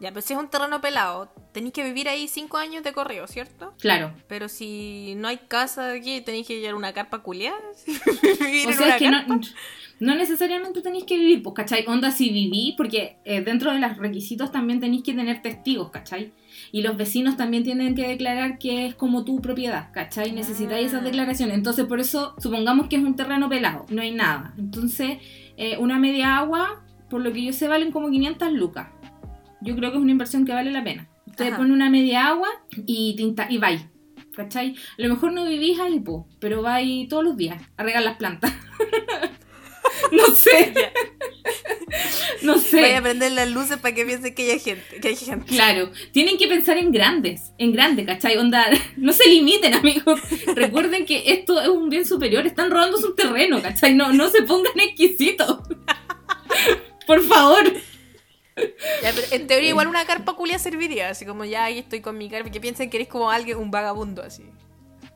[SPEAKER 2] Ya, pero si es un terreno pelado, tenéis que vivir ahí cinco años de correo, ¿cierto?
[SPEAKER 1] claro.
[SPEAKER 2] Pero si no hay casa aquí, tenéis que llevar una carpa culiada. vivir
[SPEAKER 1] O
[SPEAKER 2] en
[SPEAKER 1] sea,
[SPEAKER 2] una
[SPEAKER 1] es que
[SPEAKER 2] carpa.
[SPEAKER 1] no, no necesariamente tenéis que vivir, pues, ¿cachai? Onda si viví, porque eh, dentro de los requisitos también tenéis que tener testigos, ¿cachai? Y los vecinos también tienen que declarar que es como tu propiedad, ¿cachai? Necesitáis esas
[SPEAKER 2] Ah.
[SPEAKER 1] declaraciones. Entonces, por eso, supongamos que es un terreno pelado, no hay nada. Entonces, eh, una media agua, por lo que yo sé, valen como 500 lucas. Yo creo que es una inversión que vale la pena. Ustedes ponen una media agua y, tinta, y vais. ¿Cachai? A lo mejor no vivís ahí, po, pero vais todos los días a regar las plantas. no sé, no sé.
[SPEAKER 2] Voy a prender las luces para que piensen que hay gente. Que hay gente.
[SPEAKER 1] Claro, tienen que pensar en grandes, en grande, ¿cachai? Onda, no se limiten, amigos. Recuerden que esto es un bien superior, están robando su terreno, ¿cachai? No, no se pongan exquisitos. Por favor.
[SPEAKER 2] Ya, pero en teoría igual una carpa culia serviría, así como ya ahí estoy con mi carpa, que piensen que eres como alguien, un vagabundo así.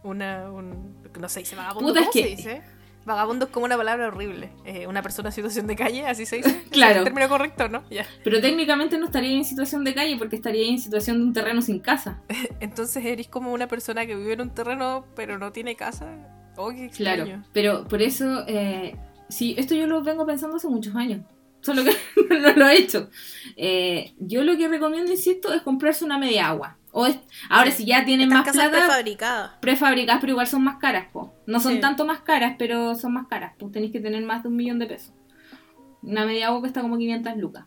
[SPEAKER 2] Una, un, no sé, dice vagabundo,
[SPEAKER 1] Puta,
[SPEAKER 2] ¿cómo se dice? Vagabundo es como una palabra horrible. Eh, una persona en situación de calle, así se dice.
[SPEAKER 1] Claro.
[SPEAKER 2] ¿Es el término correcto, ¿no? Ya.
[SPEAKER 1] Pero técnicamente no estaría en situación de calle porque estaría en situación de un terreno sin casa.
[SPEAKER 2] Entonces eres como una persona que vive en un terreno pero no tiene casa. Oh, qué.
[SPEAKER 1] Claro, pero por eso, eh, sí, esto yo lo vengo pensando hace muchos años. Solo que no lo he hecho. Eh, yo lo que recomiendo, insisto, es comprarse una media agua. O es, ahora, si ya tienen
[SPEAKER 2] Estas
[SPEAKER 1] más
[SPEAKER 2] casas
[SPEAKER 1] plata,
[SPEAKER 2] prefabricadas.
[SPEAKER 1] prefabricadas, pero igual son más caras, po. No son
[SPEAKER 2] Sí.
[SPEAKER 1] tanto más caras, pero son más caras. Pues tenéis que tener más de un millón de pesos. Una media agua cuesta como 500 lucas.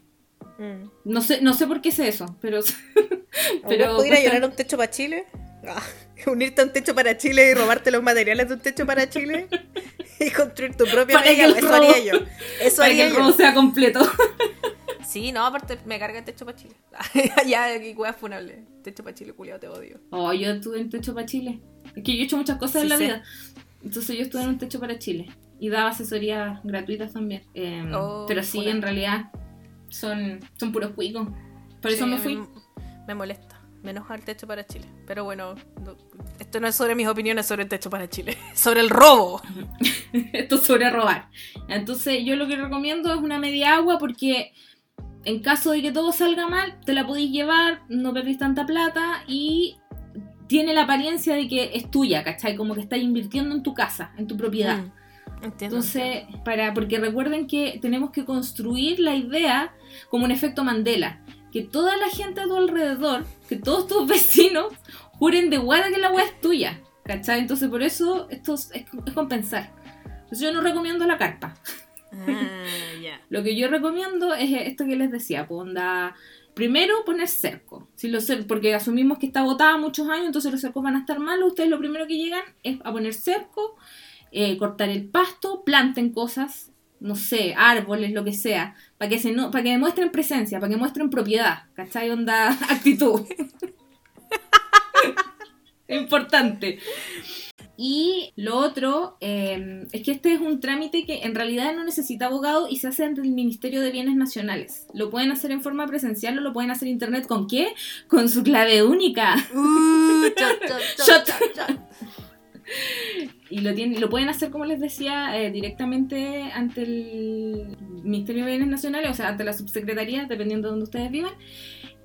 [SPEAKER 2] Mm.
[SPEAKER 1] No sé, no sé por qué sé eso, pero...
[SPEAKER 2] ¿Pero llorar un techo para Chile? Ah, unirte a un techo para Chile y robarte los materiales de un techo para Chile y construir tu propia
[SPEAKER 1] Para que el
[SPEAKER 2] Eso
[SPEAKER 1] robo-
[SPEAKER 2] haría yo. Eso
[SPEAKER 1] para que
[SPEAKER 2] haría
[SPEAKER 1] el
[SPEAKER 2] yo.
[SPEAKER 1] robo sea completo.
[SPEAKER 2] Sí, no, aparte me carga el techo para Chile. ya, aquí hueá funable. Techo para Chile, culiado, te odio.
[SPEAKER 1] Oh, yo estuve en Techo para Chile. Es que yo he hecho muchas cosas
[SPEAKER 2] Sí
[SPEAKER 1] en la
[SPEAKER 2] sé.
[SPEAKER 1] vida. Entonces yo estuve en un Techo para Chile. Y daba asesorías gratuitas también. Eh,
[SPEAKER 2] Oh,
[SPEAKER 1] pero sí, en realidad son, son puros cuicos. Por eso me fui.
[SPEAKER 2] Me molesta. Me enoja el techo para Chile. Pero bueno, no- esto no es sobre mis opiniones sobre el techo para Chile. sobre el robo.
[SPEAKER 1] Esto es sobre robar. Entonces yo lo que recomiendo es una media agua porque en caso de que todo salga mal, te la podéis llevar, no perdís tanta plata y tiene la apariencia de que es tuya, ¿cachai? Como que estás invirtiendo en tu casa, en tu propiedad.
[SPEAKER 2] Mm, Entiendo.
[SPEAKER 1] Entonces, para, porque recuerden que tenemos que construir la idea como un efecto Mandela. Que toda la gente a tu alrededor, que todos tus vecinos, juren de guada que la weá es tuya. ¿Cachai? Entonces, por eso esto es, es- es compensar. Entonces, yo no recomiendo la carpa.
[SPEAKER 2] Ah, ya.
[SPEAKER 1] Lo que yo recomiendo es esto que les decía, pues, onda, primero poner cerco, si los cer- porque asumimos que está botada muchos años, entonces los cercos van a estar malos, ustedes lo primero que llegan es a poner cerco, eh, cortar el pasto, planten cosas, no sé, árboles, lo que sea, para que se no, para que demuestren presencia, para que muestren propiedad, ¿cachai? Onda, actitud. Importante. Y lo otro eh, es que este es un trámite que en realidad no necesita abogado y se hace ante el Ministerio de Bienes Nacionales. Lo pueden hacer en forma presencial o lo pueden hacer en internet. ¿Con qué? Con su clave única.
[SPEAKER 2] Uh, chot, chot, chot,
[SPEAKER 1] Shot.
[SPEAKER 2] chot, chot.
[SPEAKER 1] Y lo, tienen, lo pueden hacer, como les decía, eh, directamente ante el Ministerio de Bienes Nacionales, o sea, ante la subsecretaría, dependiendo de donde ustedes vivan.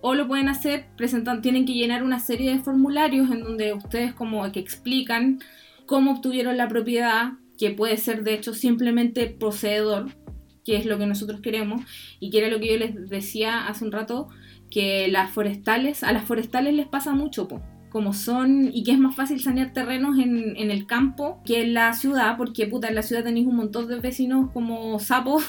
[SPEAKER 1] O lo pueden hacer presentando, tienen que llenar una serie de formularios en donde ustedes como que explican cómo obtuvieron la propiedad, que puede ser de hecho simplemente poseedor, que es lo que nosotros queremos, y que era lo que yo les decía hace un rato, que las forestales, a las forestales les pasa mucho, como son, y que es más fácil sanear terrenos en, en el campo que en la ciudad, porque puta, en la ciudad tenéis un montón de vecinos como sapos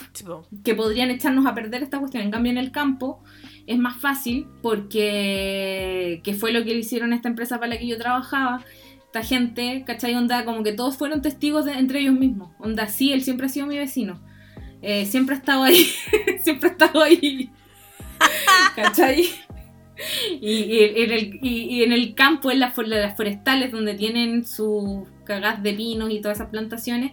[SPEAKER 1] que podrían echarnos a perder esta cuestión. En cambio, en el campo es más fácil porque que fue lo que le hicieron a esta empresa para la que yo trabajaba. Esta gente, ¿cachai? Onda, como que todos fueron testigos de- entre ellos mismos. Onda, sí, él siempre ha sido mi vecino. Eh, siempre ha estado ahí. siempre ha estado ahí. ¿Cachai? Y, en el, campo, en las, las forestales, donde tienen sus cagás de pinos y todas esas plantaciones,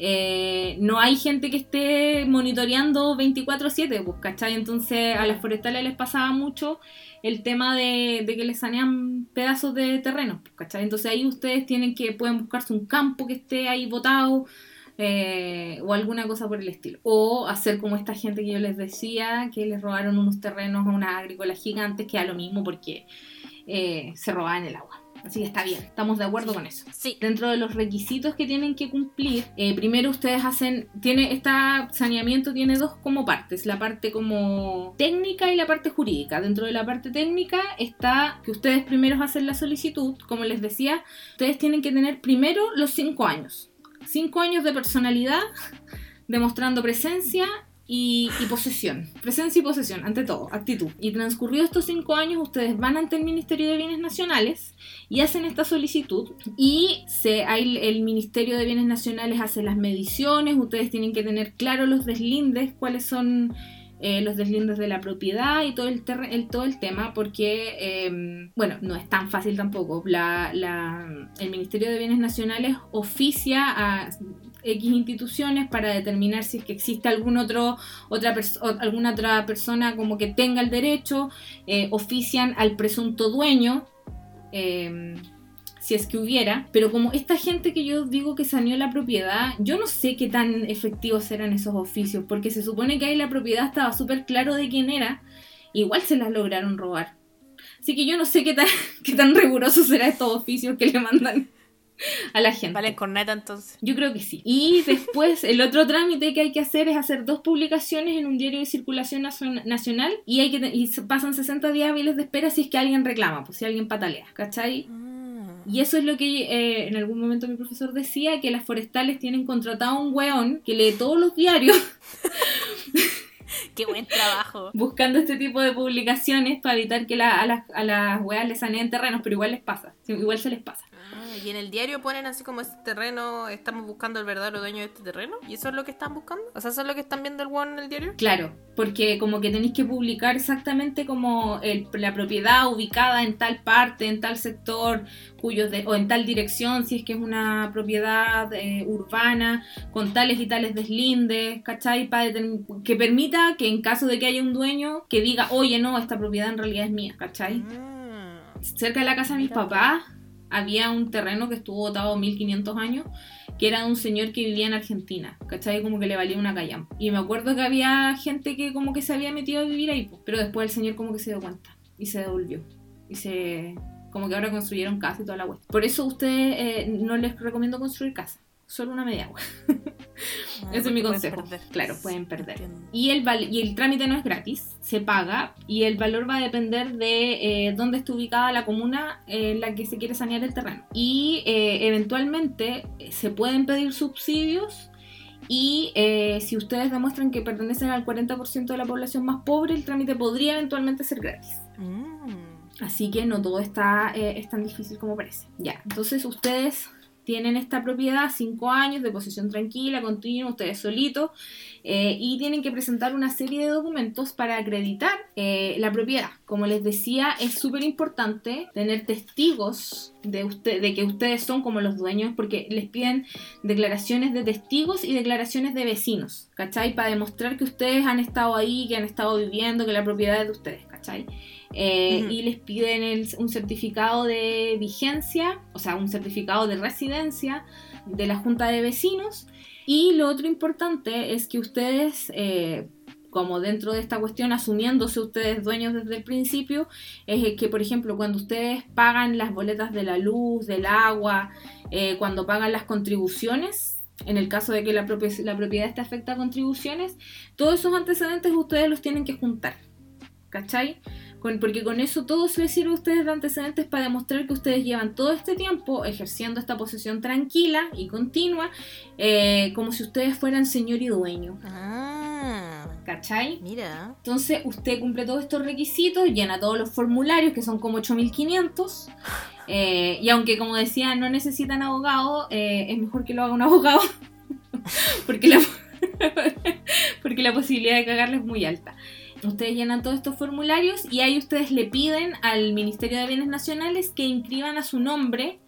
[SPEAKER 1] eh, no hay gente que esté monitoreando 24/7, pues, ¿cachai? Entonces a las forestales les pasaba mucho el tema de, que les sanean pedazos de terreno, pues, ¿cachai? Entonces ahí ustedes tienen que, pueden buscarse un campo que esté ahí botado eh, o alguna cosa por el estilo. O hacer como esta gente que yo les decía, que les robaron unos terrenos a unas agrícolas gigantes, que a lo mismo porque eh, se robaban el agua. Así que está bien, estamos de acuerdo con eso.
[SPEAKER 2] Sí.
[SPEAKER 1] Dentro de los requisitos que tienen que cumplir, eh, primero ustedes hacen, tiene, este saneamiento tiene dos como partes, la parte como técnica y la parte jurídica. Dentro de la parte técnica está que ustedes primero hacen la solicitud, como les decía, ustedes tienen que tener primero los cinco años. Cinco años de personalidad, demostrando presencia y, posesión. Presencia y posesión, ante todo, actitud. Y transcurridos estos cinco años, ustedes van ante el Ministerio de Bienes Nacionales y hacen esta solicitud. Y se, el Ministerio de Bienes Nacionales hace las mediciones, ustedes tienen que tener claro los deslindes, cuáles son eh, los deslindes de la propiedad y todo el, el todo el tema, porque, em, bueno, no es tan fácil tampoco. La, la, el Ministerio de Bienes Nacionales oficia a X instituciones para determinar si es que existe algún otro, otra alguna otra persona como que tenga el derecho, eh, ofician al presunto dueño, em, si es que hubiera, pero como esta gente que yo digo que saneó la propiedad, yo no sé qué tan efectivos eran esos oficios, porque se supone que ahí la propiedad estaba súper claro de quién era, igual se las lograron robar. Así que yo no sé qué tan, qué tan rigurosos serán estos oficios que le mandan a la gente.
[SPEAKER 2] Vale, corneta entonces.
[SPEAKER 1] Yo creo que sí. Y después el otro trámite que hay que hacer es hacer dos publicaciones en un diario de circulación nacional y hay que y pasan 60 días hábiles de espera si es que alguien reclama, pues si alguien patalea, ¿cachai? Ah. Y eso es lo que eh, en algún momento mi profesor decía, que las forestales tienen contratado a un weón que lee todos los diarios.
[SPEAKER 2] Qué buen trabajo.
[SPEAKER 1] Buscando este tipo de publicaciones para evitar que a, las, a las weas les saneen terrenos, pero igual les pasa, igual se les pasa.
[SPEAKER 2] Y en el diario ponen así como este terreno, estamos buscando el verdadero dueño de este terreno. ¿Y eso es lo que están buscando? O sea, ¿eso es lo que están viendo el one en el diario?
[SPEAKER 1] Claro, porque como que tenéis que publicar exactamente como la propiedad ubicada en tal parte, en tal sector, cuyos o en tal dirección, si es que es una propiedad eh, urbana, con tales y tales deslindes, ¿cachai? Para que permita que en caso de que haya un dueño que diga, oye, no, esta propiedad en realidad es mía, ¿cachai? Ah. Cerca de la casa de mis papás había un terreno que estuvo botado 1500 años, que era de un señor que vivía en Argentina, ¿cachai? Como que le valía una callampa. Y me acuerdo que había gente que como que se había metido a vivir ahí, pero después el señor como que se dio cuenta y se devolvió. Y se... como que ahora construyeron casa y toda la web. Por eso ustedes eh, no les recomiendo construir casa solo una media agua. Ah, Ese es mi consejo. Claro, pueden perder. Y el, y el trámite no es gratis, se paga y el valor va a depender de eh, dónde está ubicada la comuna en la que se quiere sanear el terreno. Y eh, eventualmente eh, se pueden pedir subsidios y si ustedes demuestran que pertenecen al 40% de la población más pobre, el trámite podría eventualmente ser gratis. Mm. Así que no todo está es tan difícil como parece. Ya, entonces ustedes tienen esta propiedad, cinco años de posesión tranquila, continua, ustedes solitos, eh, y tienen que presentar una serie de documentos para acreditar eh, la propiedad. Como les decía, es súper importante tener testigos de, usted, de que ustedes son como los dueños, porque les piden declaraciones de testigos y declaraciones de vecinos, ¿cachai? Para demostrar que ustedes han estado ahí, que han estado viviendo, que la propiedad es de ustedes, ¿cachai? Eh, y les piden un certificado de vigencia, o sea, un certificado de residencia de la Junta de Vecinos. Y lo otro importante es que ustedes, eh, como dentro de esta cuestión, asumiéndose ustedes dueños desde el principio, es que, por ejemplo, cuando ustedes pagan las boletas de la luz, del agua, eh, cuando pagan las contribuciones, en el caso de que la, la propiedad esté afecta a contribuciones, todos esos antecedentes ustedes los tienen que juntar. ¿Cachai? Porque con eso todo se les sirve a ustedes de antecedentes para demostrar que ustedes llevan todo este tiempo ejerciendo esta posesión tranquila y continua, eh, como si ustedes fueran señor y dueño. Ah. ¿Cachai?
[SPEAKER 2] Mira.
[SPEAKER 1] Entonces usted cumple todos estos requisitos, llena todos los formularios, que son como 8500. Eh, y aunque, como decía, no necesitan abogado, eh, es mejor que lo haga un abogado. porque, la, porque la posibilidad de cagarle es muy alta. Ustedes llenan todos estos formularios y ahí ustedes le piden al Ministerio de Bienes Nacionales que inscriban a su nombre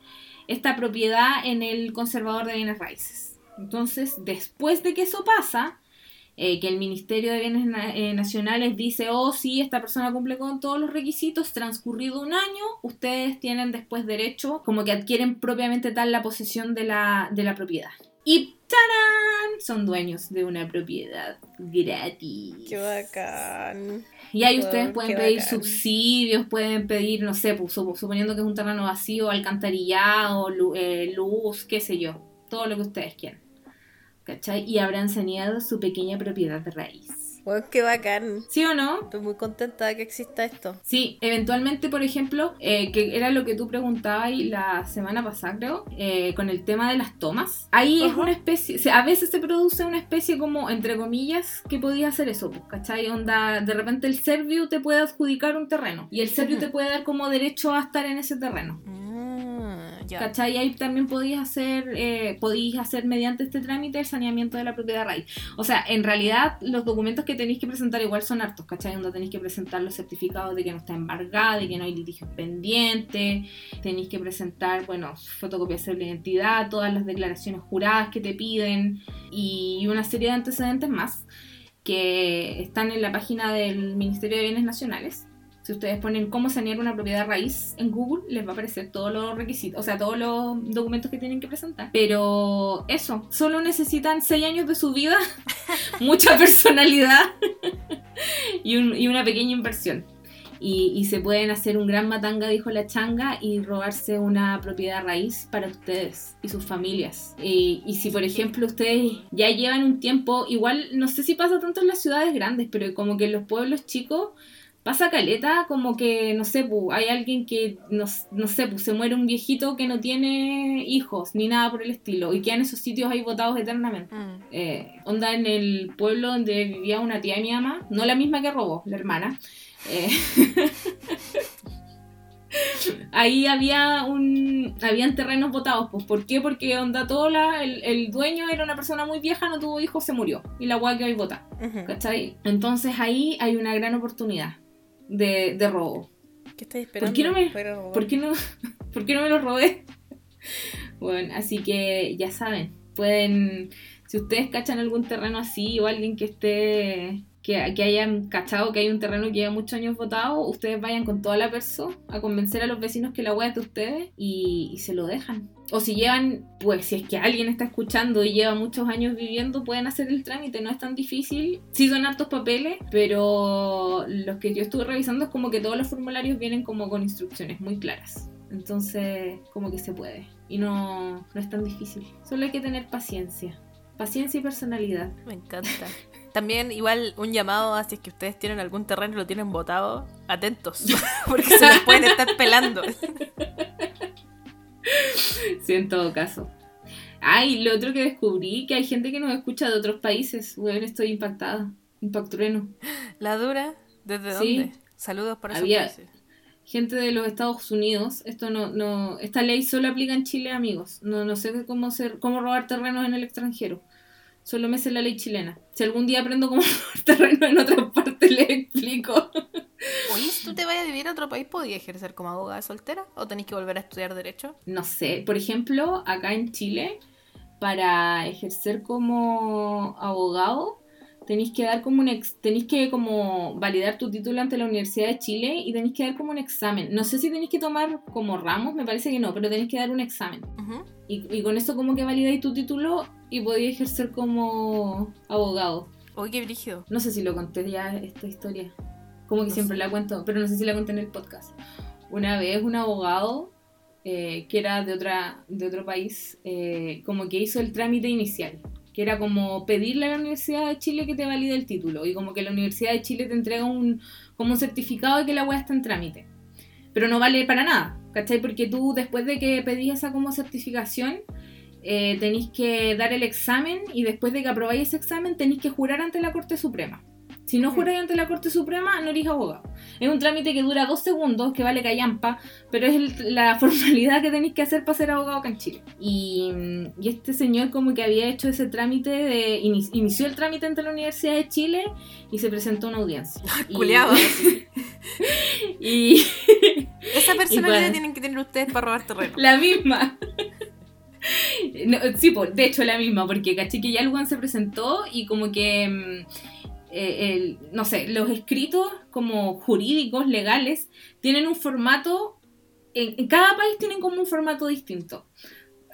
[SPEAKER 1] esta propiedad en el conservador de bienes raíces. Entonces, después de que eso pasa, eh, que el Ministerio de Bienes eh, Nacionales dice, oh sí, esta persona cumple con todos los requisitos, transcurrido un año, ustedes tienen después derecho, como que adquieren propiamente tal la posesión de la, de la propiedad. Y ¡tarán! Son dueños de una propiedad gratis.
[SPEAKER 2] Qué bacán.
[SPEAKER 1] Y ahí ustedes pueden pedir
[SPEAKER 2] bacán.
[SPEAKER 1] subsidios, pueden pedir, no sé, pues, sup- suponiendo que es un terreno vacío, alcantarillado, eh, luz, qué sé yo, todo lo que ustedes quieran. ¿Cachai? Y habrán saneado su pequeña propiedad de raíz.
[SPEAKER 2] Bueno, qué bacán.
[SPEAKER 1] ¿Sí o no?
[SPEAKER 2] Estoy muy contenta de que exista esto.
[SPEAKER 1] Sí, eventualmente, por ejemplo, eh, que era lo que tú preguntabas la semana pasada, creo, eh, con el tema de las tomas. Ahí es una especie, o sea, a veces se produce una especie como, entre comillas, que podía hacer eso, pues, ¿cachai? Onda, de repente el Serviu te puede adjudicar un terreno y el
[SPEAKER 2] Ujú.
[SPEAKER 1] te puede dar como derecho a estar en ese terreno.
[SPEAKER 2] Mm, ya.
[SPEAKER 1] ¿Cachai? Ahí también podías hacer, eh, podías hacer mediante este trámite el saneamiento de la propiedad raíz. O sea, en realidad los documentos que tenéis que presentar igual son hartos, ¿cachai? Donde tenéis que presentar los certificados de que no está embargada, de que no hay litigios pendientes, tenéis que presentar, bueno, fotocopias de la identidad, todas las declaraciones juradas que te piden y una serie de antecedentes más que están en la página del Ministerio de Bienes Nacionales. Si ustedes ponen cómo sanear una propiedad raíz en Google, les va a aparecer todos los requisitos, o sea, todos los documentos que tienen que presentar. Pero eso, solo necesitan 6 años de su vida, mucha personalidad y, un- y una pequeña inversión. Y, y se pueden hacer un gran matanga, dijo la changa, y robarse una propiedad raíz para ustedes y sus familias. Y, y si, por ejemplo, ustedes ya llevan un tiempo, igual no sé si pasa tanto en las ciudades grandes, pero como que en los pueblos chicos pasa caleta, como que, no sé, pu, hay alguien que, no, no sé, pu, se muere un viejito que no tiene hijos ni nada por el estilo, y quedan esos sitios ahí votados eternamente.
[SPEAKER 2] Mm.
[SPEAKER 1] Eh, onda en el pueblo donde vivía una tía de mi mamá, no la misma que robó, la hermana. eh, ahí había un habían terrenos votados, pues ¿por qué? Porque onda todo la, el, el dueño era una persona muy vieja, no tuvo hijos, se murió y la hueá que hoy vota,
[SPEAKER 2] Ujú.
[SPEAKER 1] ¿cachai? Entonces ahí hay una gran oportunidad de, de robo.
[SPEAKER 2] ¿Qué estáis esperando?
[SPEAKER 1] qué no me-? ¿Por qué no, ¿por qué no me lo robé? Bueno, así que ya saben, pueden, si ustedes cachan algún terreno así o alguien que esté, que, que hayan cachado que hay un terreno que lleva muchos años votado, ustedes vayan con toda la perso a convencer a los vecinos que la hueá es de ustedes y, y se lo dejan. O si llevan, pues si es que alguien está escuchando y lleva muchos años viviendo, pueden hacer el trámite, no es tan difícil. Sí son hartos papeles, pero los que yo estuve revisando es como que todos los formularios vienen como con instrucciones muy claras. Entonces, como que se puede. Y no, no es tan difícil. Solo hay que tener paciencia. Paciencia y personalidad.
[SPEAKER 2] Me encanta. También, igual, un llamado a si es que ustedes tienen algún terreno y lo tienen botado, atentos, porque se los pueden estar pelando.
[SPEAKER 1] Sí, en todo caso. Ay, lo otro que descubrí, que hay gente que nos escucha de otros países. Bueno, estoy impactada. Impactrueno.
[SPEAKER 2] La dura, ¿desde
[SPEAKER 1] Sí.
[SPEAKER 2] dónde? Saludos para esos
[SPEAKER 1] Había-
[SPEAKER 2] países.
[SPEAKER 1] Gente de los Estados Unidos. Esto no, no, esta ley solo aplica en Chile, amigos. No, no sé cómo ser, cómo robar terrenos en el extranjero. Solo me sé la ley chilena. Si algún día aprendo cómo robar terrenos en otra parte, les explico.
[SPEAKER 2] Oye, si tú te vayas a vivir a otro país, ¿podías ejercer como abogada soltera? ¿O tenés que volver a estudiar Derecho?
[SPEAKER 1] no sé, por ejemplo, acá en Chile, para ejercer como abogado, tenéis que dar como un ex, tenéis que como validar tu título ante la Universidad de Chile y tenéis que dar como un examen. No sé si tenéis que tomar como ramos, me parece que no, pero tenéis que dar un examen.
[SPEAKER 2] Ujú.
[SPEAKER 1] Y, y con eso como que validáis tu título y podéis ejercer como abogado.
[SPEAKER 2] Oye, qué brígido.
[SPEAKER 1] No sé si lo conté ya esta historia. Como que
[SPEAKER 2] No
[SPEAKER 1] siempre
[SPEAKER 2] sé.
[SPEAKER 1] la cuento, pero no sé si la conté en el podcast. Una vez un abogado eh, que era de, otra, de otro país, eh, como que hizo el trámite inicial, que era como pedirle a la Universidad de Chile que te valide el título y como que la Universidad de Chile te entrega un, como un certificado de que la weá está en trámite. Pero no vale para nada, ¿cachai? Porque tú después de que pedís esa como certificación, eh, tenéis que dar el examen y después de que aprobáis ese examen tenéis que jurar ante la Corte Suprema. Si no juráis ante la Corte Suprema, no eres abogado. Es un trámite que dura dos segundos, que vale callampa, pero es el- la formalidad que tenéis que hacer para ser abogado acá en Chile. Y, y este señor como que había hecho ese trámite, de, ini- inició el trámite ante la Universidad de Chile y se presentó a una audiencia.
[SPEAKER 2] Culeado.
[SPEAKER 1] Y
[SPEAKER 2] Esa personalidad
[SPEAKER 1] bueno.
[SPEAKER 2] tienen que tener ustedes para robar terreno.
[SPEAKER 1] la misma. No, sí, de hecho la misma, porque caché que ya el se presentó y como que, mm, eh, el- no sé, los escritos como jurídicos, legales, tienen un formato, en, cada país tienen como un formato distinto.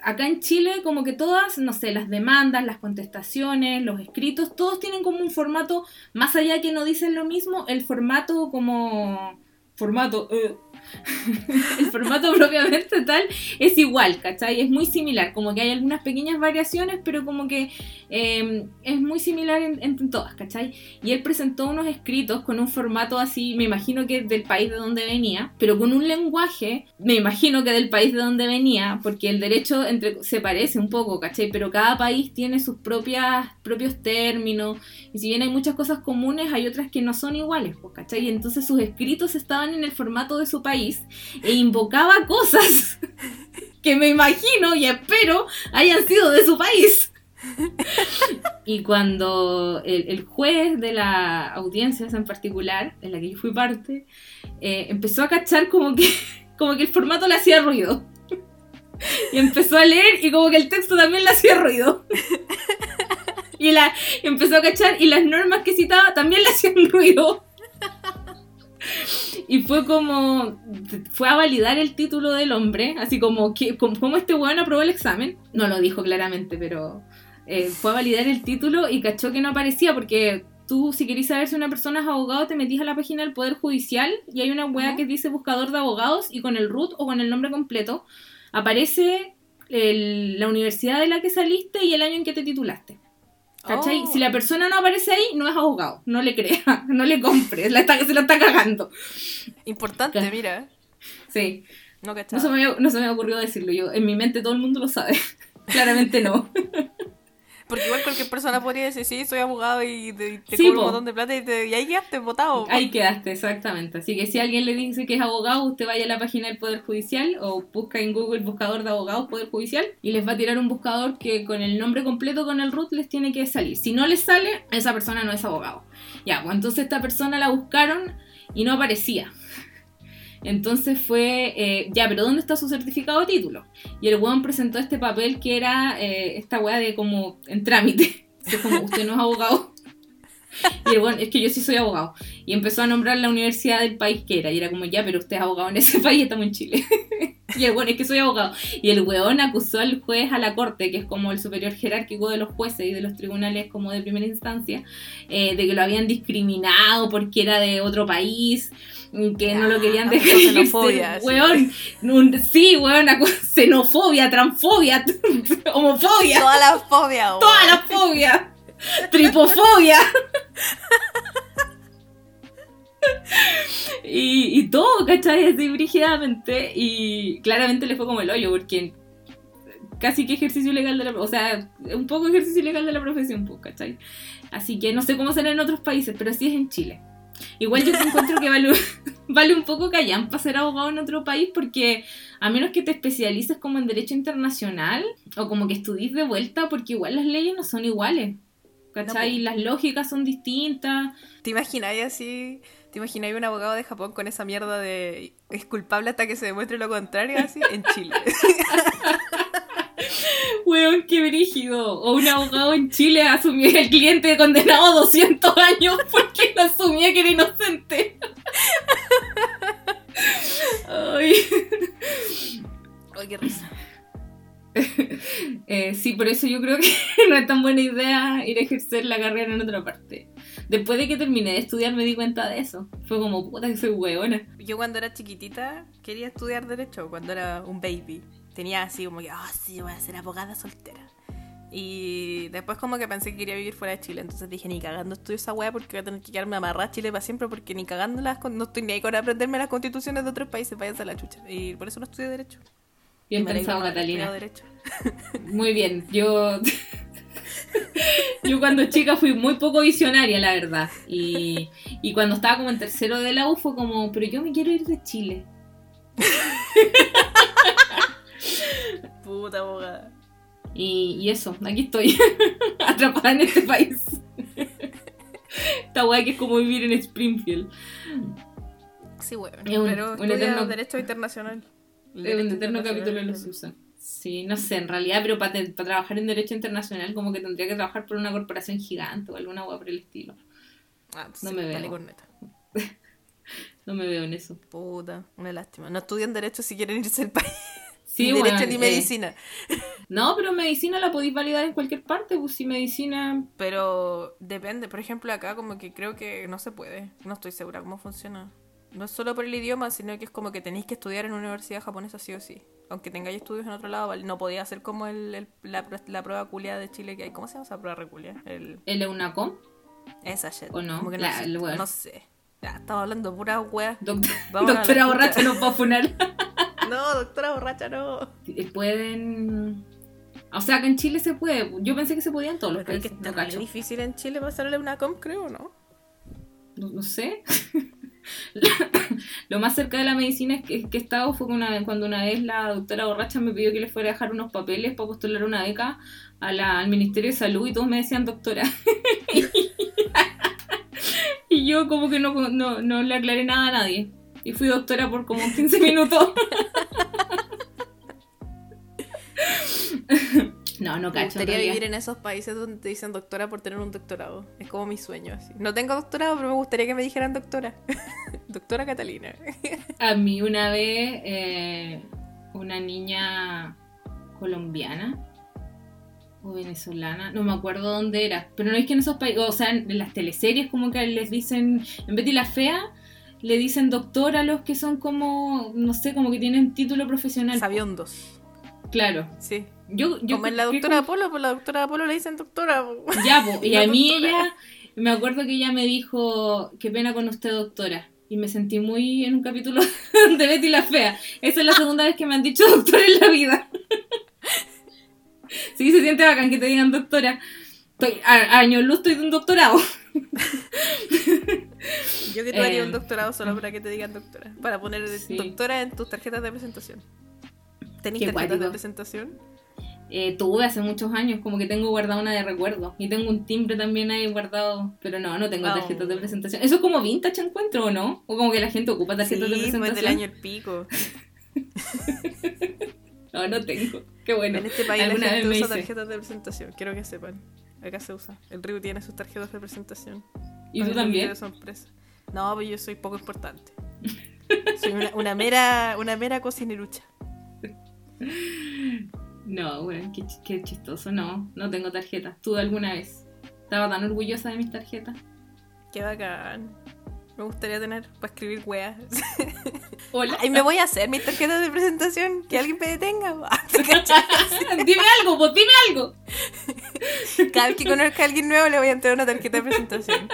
[SPEAKER 1] Acá en Chile como que todas, no sé, las demandas, las contestaciones, los escritos, todos tienen como un formato, más allá que no dicen lo mismo, el formato como... Formato... eh, el formato propiamente tal es igual, ¿cachai? Es muy similar, como que hay algunas pequeñas variaciones, pero como que eh, es muy similar en, en todas, ¿cachai? Y él presentó unos escritos con un formato así, me imagino que del país de donde venía, pero con un lenguaje, me imagino que del país de donde venía, porque el derecho entre, se parece un poco, ¿cachai? Pero cada país tiene sus propias, propios términos, y si bien hay muchas cosas comunes, hay otras que no son iguales, pues, ¿cachai? Entonces sus escritos estaban en el formato de su país e invocaba cosas que me imagino y espero hayan sido de su país. Y cuando el, el juez de la audiencia en particular, en la que yo fui parte, eh, empezó a cachar como que, como que el formato le hacía ruido. Y empezó a leer y como que el texto también le hacía ruido. Y, la, y empezó a cachar y las normas que citaba también le hacían ruido. Y fue como. Fue a validar el título del hombre, así como. como este weón aprobó el examen. No lo dijo claramente, pero. eh, fue a validar el título y cachó que no aparecía porque. Tú, si querés saber si una persona es abogado, te metís a la página del Poder Judicial y hay una wea que dice buscador de abogados y con el root o con el nombre completo aparece el- la universidad de la que saliste y el año en que te titulaste. ¿Cachai?
[SPEAKER 2] Oh.
[SPEAKER 1] Si la persona no aparece ahí, no es abogado. No le crea, no le compres, la está- se la está cagando.
[SPEAKER 2] Importante,
[SPEAKER 1] Claro.
[SPEAKER 2] mira.
[SPEAKER 1] Sí,
[SPEAKER 2] No
[SPEAKER 1] se, me, no se me ocurrió decirlo yo. En mi mente todo el mundo lo sabe. Claramente no.
[SPEAKER 2] Porque igual cualquier persona podría decir, sí, soy abogado y te, te
[SPEAKER 1] Sí,
[SPEAKER 2] un montón de plata y, te, y ahí quedaste votado.
[SPEAKER 1] Ahí quedaste, exactamente. Así que si alguien le dice que es abogado, usted vaya a la página del Poder Judicial o busca en Google buscador de abogados Poder Judicial y les va a tirar un buscador que con el nombre completo, con el root, les tiene que salir. Si no les sale, esa persona no es abogado. Ya, pues entonces esta persona la buscaron y no aparecía. Entonces fue, eh, ya, pero ¿dónde está su certificado de título? Y el weón presentó este papel que era eh, esta weá de como en trámite. Entonces, como usted no es abogado. Y el weón, es que yo sí soy abogado. Y empezó a nombrar la universidad del país que era. Y era como, ya, pero usted es abogado en ese país, estamos en Chile. y el weón, es que soy abogado. Y el weón acusó al juez a la corte, que es como el superior jerárquico de los jueces y de los tribunales como de primera instancia, eh, de que lo habían discriminado porque era de otro país, que no lo querían
[SPEAKER 2] Ah,
[SPEAKER 1] dejar
[SPEAKER 2] con
[SPEAKER 1] irse.
[SPEAKER 2] xenofobia, sí.
[SPEAKER 1] Weón, un- sí, weón, xenofobia, transfobia, homofobia,
[SPEAKER 2] Toda la fobia, weón.
[SPEAKER 1] toda la fobia, tripofobia. Y, todo, ¿cachai? Así brígidamente. Y claramente le fue como el hoyo, porque casi que ejercicio legal de la O sea, un poco ejercicio legal de la profesión, pues, ¿cachai? Así que no sé cómo será en otros países, pero así es en Chile. Igual yo encuentro que vale, vale un poco callan para ser abogado en otro país, porque a menos que te especialices como en derecho internacional o como que estudies de vuelta, porque igual las leyes no son iguales. ¿Cachai?
[SPEAKER 2] po.
[SPEAKER 1] las lógicas son distintas.
[SPEAKER 2] ¿Te imagináis así? ¿Te imagináis un abogado de Japón con esa mierda de es culpable hasta que se demuestre lo contrario así en Chile?
[SPEAKER 1] Weón, qué brígido. O un abogado en Chile asumió el cliente condenado a 200 años porque no asumía que era inocente. Ay.
[SPEAKER 2] Ay, qué risa.
[SPEAKER 1] Eh, sí, por eso yo creo que no es tan buena idea ir a ejercer la carrera en otra parte. Después de que terminé de estudiar me di cuenta de eso. Fue como, puta que soy weona.
[SPEAKER 2] Yo cuando era chiquitita quería estudiar derecho, cuando era un baby. Tenía así como que, ah, sí, voy a ser abogada soltera. Y después como que pensé que quería vivir fuera de Chile, entonces dije, ni cagando estudio esa weá porque voy a tener que quedarme amarrada a Chile para siempre porque ni cagando las, no estoy ni ahí con aprenderme las constituciones de otros países, váyanse a la chucha. Y por eso no estudié derecho.
[SPEAKER 1] Bien
[SPEAKER 2] Me
[SPEAKER 1] pensado, Catalina. Muy bien. Yo. Yo cuando chica fui muy poco visionaria, la verdad. Y, y cuando estaba como en tercero de la U fue como, pero yo me quiero ir de Chile.
[SPEAKER 2] Puta abogada.
[SPEAKER 1] Y, y eso, aquí estoy, atrapada en este país. Esta weá que es como vivir en Springfield.
[SPEAKER 2] Sí, weón.
[SPEAKER 1] Es un-
[SPEAKER 2] Pero
[SPEAKER 1] un eterno-
[SPEAKER 2] derecho internacional. Derecho
[SPEAKER 1] eterno capítulo de los Simpsons. Sí, no sé, en realidad, pero para, trabajar en Derecho Internacional como que tendría que trabajar por una corporación gigante o alguna hueá por el estilo.
[SPEAKER 2] Ah,
[SPEAKER 1] No
[SPEAKER 2] sí,
[SPEAKER 1] me
[SPEAKER 2] dale
[SPEAKER 1] veo.
[SPEAKER 2] corneta.
[SPEAKER 1] No me veo en eso.
[SPEAKER 2] Puta, una lástima. No estudian Derecho si quieren irse del país.
[SPEAKER 1] Sí,
[SPEAKER 2] ni Derecho
[SPEAKER 1] weón,
[SPEAKER 2] ni
[SPEAKER 1] eh,
[SPEAKER 2] Medicina.
[SPEAKER 1] No, pero medicina la podéis validar en cualquier parte, pues si medicina...
[SPEAKER 2] Pero depende, por ejemplo, acá como que creo que no se puede. No estoy segura cómo funciona. No es solo por el idioma, sino que es como que tenéis que estudiar en una universidad japonesa sí o sí. Aunque tengáis estudios en otro lado, no podía hacer como el, el- la, la prueba culia de Chile que hay. ¿Cómo se llama esa prueba reculia? El,
[SPEAKER 1] ¿El EUNACOM?
[SPEAKER 2] esa shit.
[SPEAKER 1] ¿O no?
[SPEAKER 2] Como que no,
[SPEAKER 1] La-
[SPEAKER 2] sé,
[SPEAKER 1] el
[SPEAKER 2] no sé. Ya, estaba hablando pura wea.
[SPEAKER 1] Doc- doctora borracha no va a funar.
[SPEAKER 2] No, doctora borracha, no.
[SPEAKER 1] Pueden... O sea, que en Chile se puede. Yo pensé que se podía en todos los
[SPEAKER 2] Pero es que
[SPEAKER 1] países. No
[SPEAKER 2] difícil en Chile pasarle una com, creo, ¿no?
[SPEAKER 1] No, no sé. Lo más cerca de la medicina es que, que he estado fue cuando una vez la doctora borracha me pidió que le fuera a dejar unos papeles para postular una beca al Ministerio de Salud y todos me decían doctora. y yo como que no, no, no le aclaré nada a nadie. Y fui doctora por como 15 minutos. no, no
[SPEAKER 2] Me
[SPEAKER 1] cacho. en
[SPEAKER 2] gustaría vivir en esos países donde te dicen doctora por tener un doctorado. Es como mi sueño, así. No tengo doctorado, pero me gustaría que me dijeran doctora. doctora Catalina.
[SPEAKER 1] A mí una vez eh, una niña colombiana o venezolana, no me acuerdo dónde era, pero no es que en esos países, o sea, en las teleseries como que les dicen, en vez de la fea, le dicen doctor a los que son como, no sé, como que tienen título profesional.
[SPEAKER 2] Sabiondos.
[SPEAKER 1] Claro.
[SPEAKER 2] Sí.
[SPEAKER 1] Yo, yo
[SPEAKER 2] como en la doctora Apolo, pues la doctora Apolo le dicen doctora.
[SPEAKER 1] Ya, po, y a mí
[SPEAKER 2] doctora.
[SPEAKER 1] ella, me acuerdo que ella me dijo, qué pena con usted, doctora. Y me sentí muy en un capítulo de Betty la Fea. Esa es la segunda vez que me han dicho doctora en la vida. Sí, se siente bacán que te digan doctora. Estoy, a, a años luz estoy de un doctorado.
[SPEAKER 2] Yo que haría
[SPEAKER 1] Eh,
[SPEAKER 2] un doctorado solo para que te digan doctora. Para poner
[SPEAKER 1] Sí.
[SPEAKER 2] doctora en tus tarjetas de presentación. ¿Tenéis tarjetas de presentación?
[SPEAKER 1] Eh, tuve hace muchos años, como que tengo guardada una de recuerdo. Y tengo un timbre también ahí guardado. Pero no, no tengo
[SPEAKER 2] Oh.
[SPEAKER 1] tarjetas de presentación. ¿Eso es como vintage encuentro o no? O como que la gente ocupa tarjetas de
[SPEAKER 2] Sí,
[SPEAKER 1] presentación.
[SPEAKER 2] pues del año el pico.
[SPEAKER 1] No, no tengo. Qué bueno.
[SPEAKER 2] En este país la
[SPEAKER 1] Alguna
[SPEAKER 2] gente
[SPEAKER 1] vez me
[SPEAKER 2] usa
[SPEAKER 1] hice.
[SPEAKER 2] tarjetas de presentación, quiero que sepan. Acá se usa. El Ryu tiene sus tarjetas de presentación.
[SPEAKER 1] ¿Y tú también?
[SPEAKER 2] sorpresa. No, pues yo soy poco importante. Soy una, una mera, una mera cocinerucha.
[SPEAKER 1] No, bueno, qué, qué chistoso. No, no tengo tarjetas. ¿Tú alguna vez? Estaba tan orgullosa de mis tarjetas.
[SPEAKER 2] Qué bacán. Me gustaría tener para escribir weas.
[SPEAKER 1] Hola.
[SPEAKER 2] Ay, me voy a hacer mis tarjetas de presentación. Que alguien me detenga.
[SPEAKER 1] Dime algo, pues dime algo.
[SPEAKER 2] Cada vez que conozca a alguien nuevo le voy a entregar una tarjeta de presentación.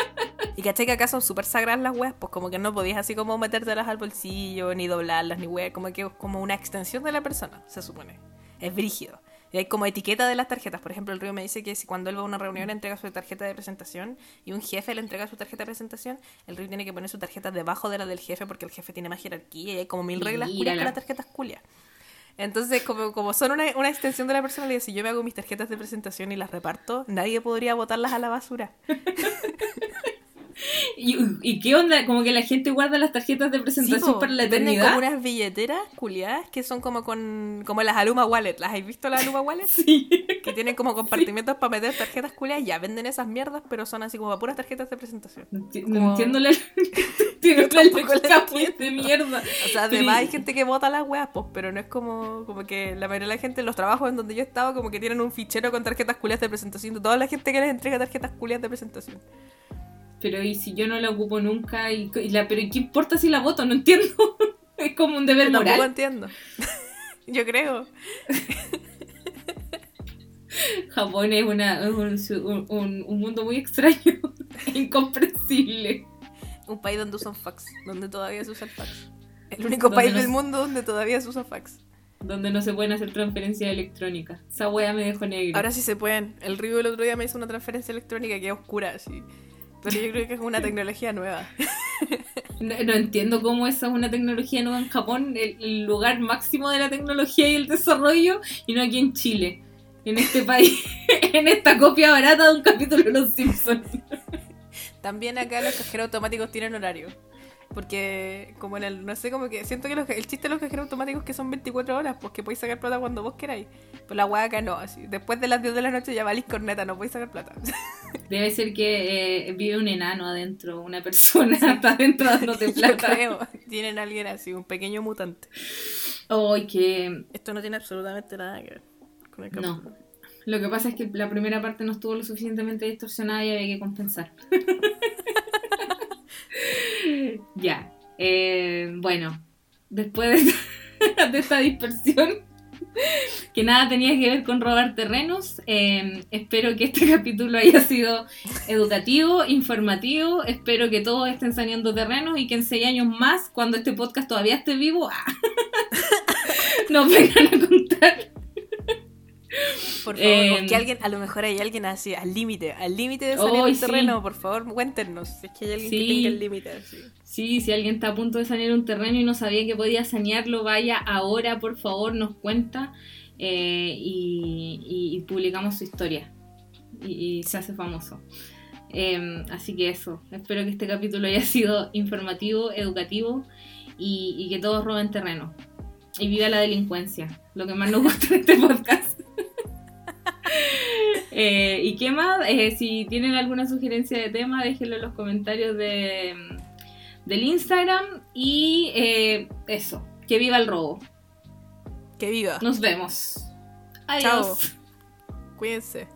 [SPEAKER 2] Y caché que acá son súper sagradas las weas, pues como que no podías así como metértelas al bolsillo, ni doblarlas, ni weas, como que es como una extensión de la persona, se supone. Es brígido. Y hay como etiqueta de las tarjetas. Por ejemplo, el Río me dice que si cuando él va a una reunión entrega su tarjeta de presentación y un jefe le entrega su tarjeta de presentación, el Río tiene que poner su tarjeta debajo de la del jefe porque el jefe tiene más jerarquía y hay como mil reglas culias con las tarjetas culias. Entonces, como, como son una, una extensión de la personalidad, si yo me hago mis tarjetas de presentación y las reparto, nadie podría botarlas a la basura.
[SPEAKER 1] ¿Y, y qué onda? Como que la gente guarda las tarjetas de presentación
[SPEAKER 2] Sí, po,
[SPEAKER 1] para la eternidad.
[SPEAKER 2] como unas billeteras culiadas que son como con como las Aluma Wallet. ¿Las habéis visto las Aluma Wallet?
[SPEAKER 1] Sí.
[SPEAKER 2] Que tienen como compartimentos para meter tarjetas culiadas. Ya venden esas mierdas, pero son así como puras tarjetas de presentación.
[SPEAKER 1] No
[SPEAKER 2] Como-
[SPEAKER 1] no entiendo la... Tiene de mierda.
[SPEAKER 2] O sea, además hay gente que vota las weas, pues, pero no es como, como que la mayoría de la gente, en los trabajos en donde yo estaba, como que tienen un fichero con tarjetas culiadas de presentación de toda la gente que les entrega tarjetas culiadas de presentación.
[SPEAKER 1] Pero y si yo no la ocupo nunca, y, y la, pero ¿y ¿qué importa si la voto? No entiendo. es como un deber
[SPEAKER 2] Yo tampoco
[SPEAKER 1] moral.
[SPEAKER 2] entiendo. yo creo.
[SPEAKER 1] Japón es, una, es un, un- un- un mundo muy extraño, incomprensible.
[SPEAKER 2] Un país donde usan fax, donde todavía se usa el fax. El único
[SPEAKER 1] Donde
[SPEAKER 2] país
[SPEAKER 1] no
[SPEAKER 2] del mundo donde todavía se usa fax.
[SPEAKER 1] donde no se pueden hacer transferencias electrónicas. Esa wea me dejó negro.
[SPEAKER 2] Ahora sí se pueden. El Río el otro día me hizo una transferencia electrónica que es oscura, así. Pero yo creo que es una tecnología nueva.
[SPEAKER 1] No, no entiendo cómo esa es una tecnología nueva en Japón, el, el lugar máximo de la tecnología y el desarrollo, y no aquí en Chile, en este país, en esta copia barata de un capítulo de Los Simpsons.
[SPEAKER 2] También acá los cajeros automáticos tienen horario. Porque, como en el, no sé, como que siento que los- el chiste de los cajeros automáticos es que son 24 horas, pues que podéis sacar plata cuando vos queráis. Pues la hueá acá no, así. Después de las 10 de la noche ya valís corneta, no podéis sacar plata.
[SPEAKER 1] Debe ser que eh, vive un enano adentro, una persona está adentro dándote
[SPEAKER 2] Yo
[SPEAKER 1] plata.
[SPEAKER 2] creo. Tienen alguien así, un pequeño mutante.
[SPEAKER 1] Ay, que
[SPEAKER 2] Esto no tiene absolutamente nada que ver con el
[SPEAKER 1] No.
[SPEAKER 2] capítulo.
[SPEAKER 1] Lo que pasa es que la primera parte no estuvo lo suficientemente distorsionada y había que compensar. ya. Eh, bueno, después de, esta dispersión, que nada tenía que ver con robar terrenos, eh, espero que este capítulo haya sido educativo, informativo. Espero que todos estén saneando terrenos y que en seis años más, cuando este podcast todavía esté vivo, nos vengan a contar
[SPEAKER 2] Por favor,
[SPEAKER 1] Eh,
[SPEAKER 2] que alguien, a lo mejor hay alguien así, al límite, al límite de salir
[SPEAKER 1] Ay,
[SPEAKER 2] un
[SPEAKER 1] sí.
[SPEAKER 2] terreno, por favor, cuéntenos. Si es que hay alguien
[SPEAKER 1] Sí.
[SPEAKER 2] que tenga el límite.
[SPEAKER 1] Sí, si alguien está a punto de sanear un terreno y no sabía que podía sanearlo, vaya ahora, por favor, nos cuenta eh, y, y- y publicamos su historia. Y, y se hace famoso. Eh, así que eso, espero que este capítulo haya sido informativo, educativo y, y que todos roben terreno. Y viva la delincuencia, lo que más nos gusta de este podcast. Eh, ¿Y qué más? Eh, si tienen alguna sugerencia de tema, déjenlo en los comentarios de, del Instagram. Y eh, eso, que viva el robo.
[SPEAKER 2] Que viva.
[SPEAKER 1] Nos vemos.
[SPEAKER 2] Chao.
[SPEAKER 1] Adiós.
[SPEAKER 2] Cuídense.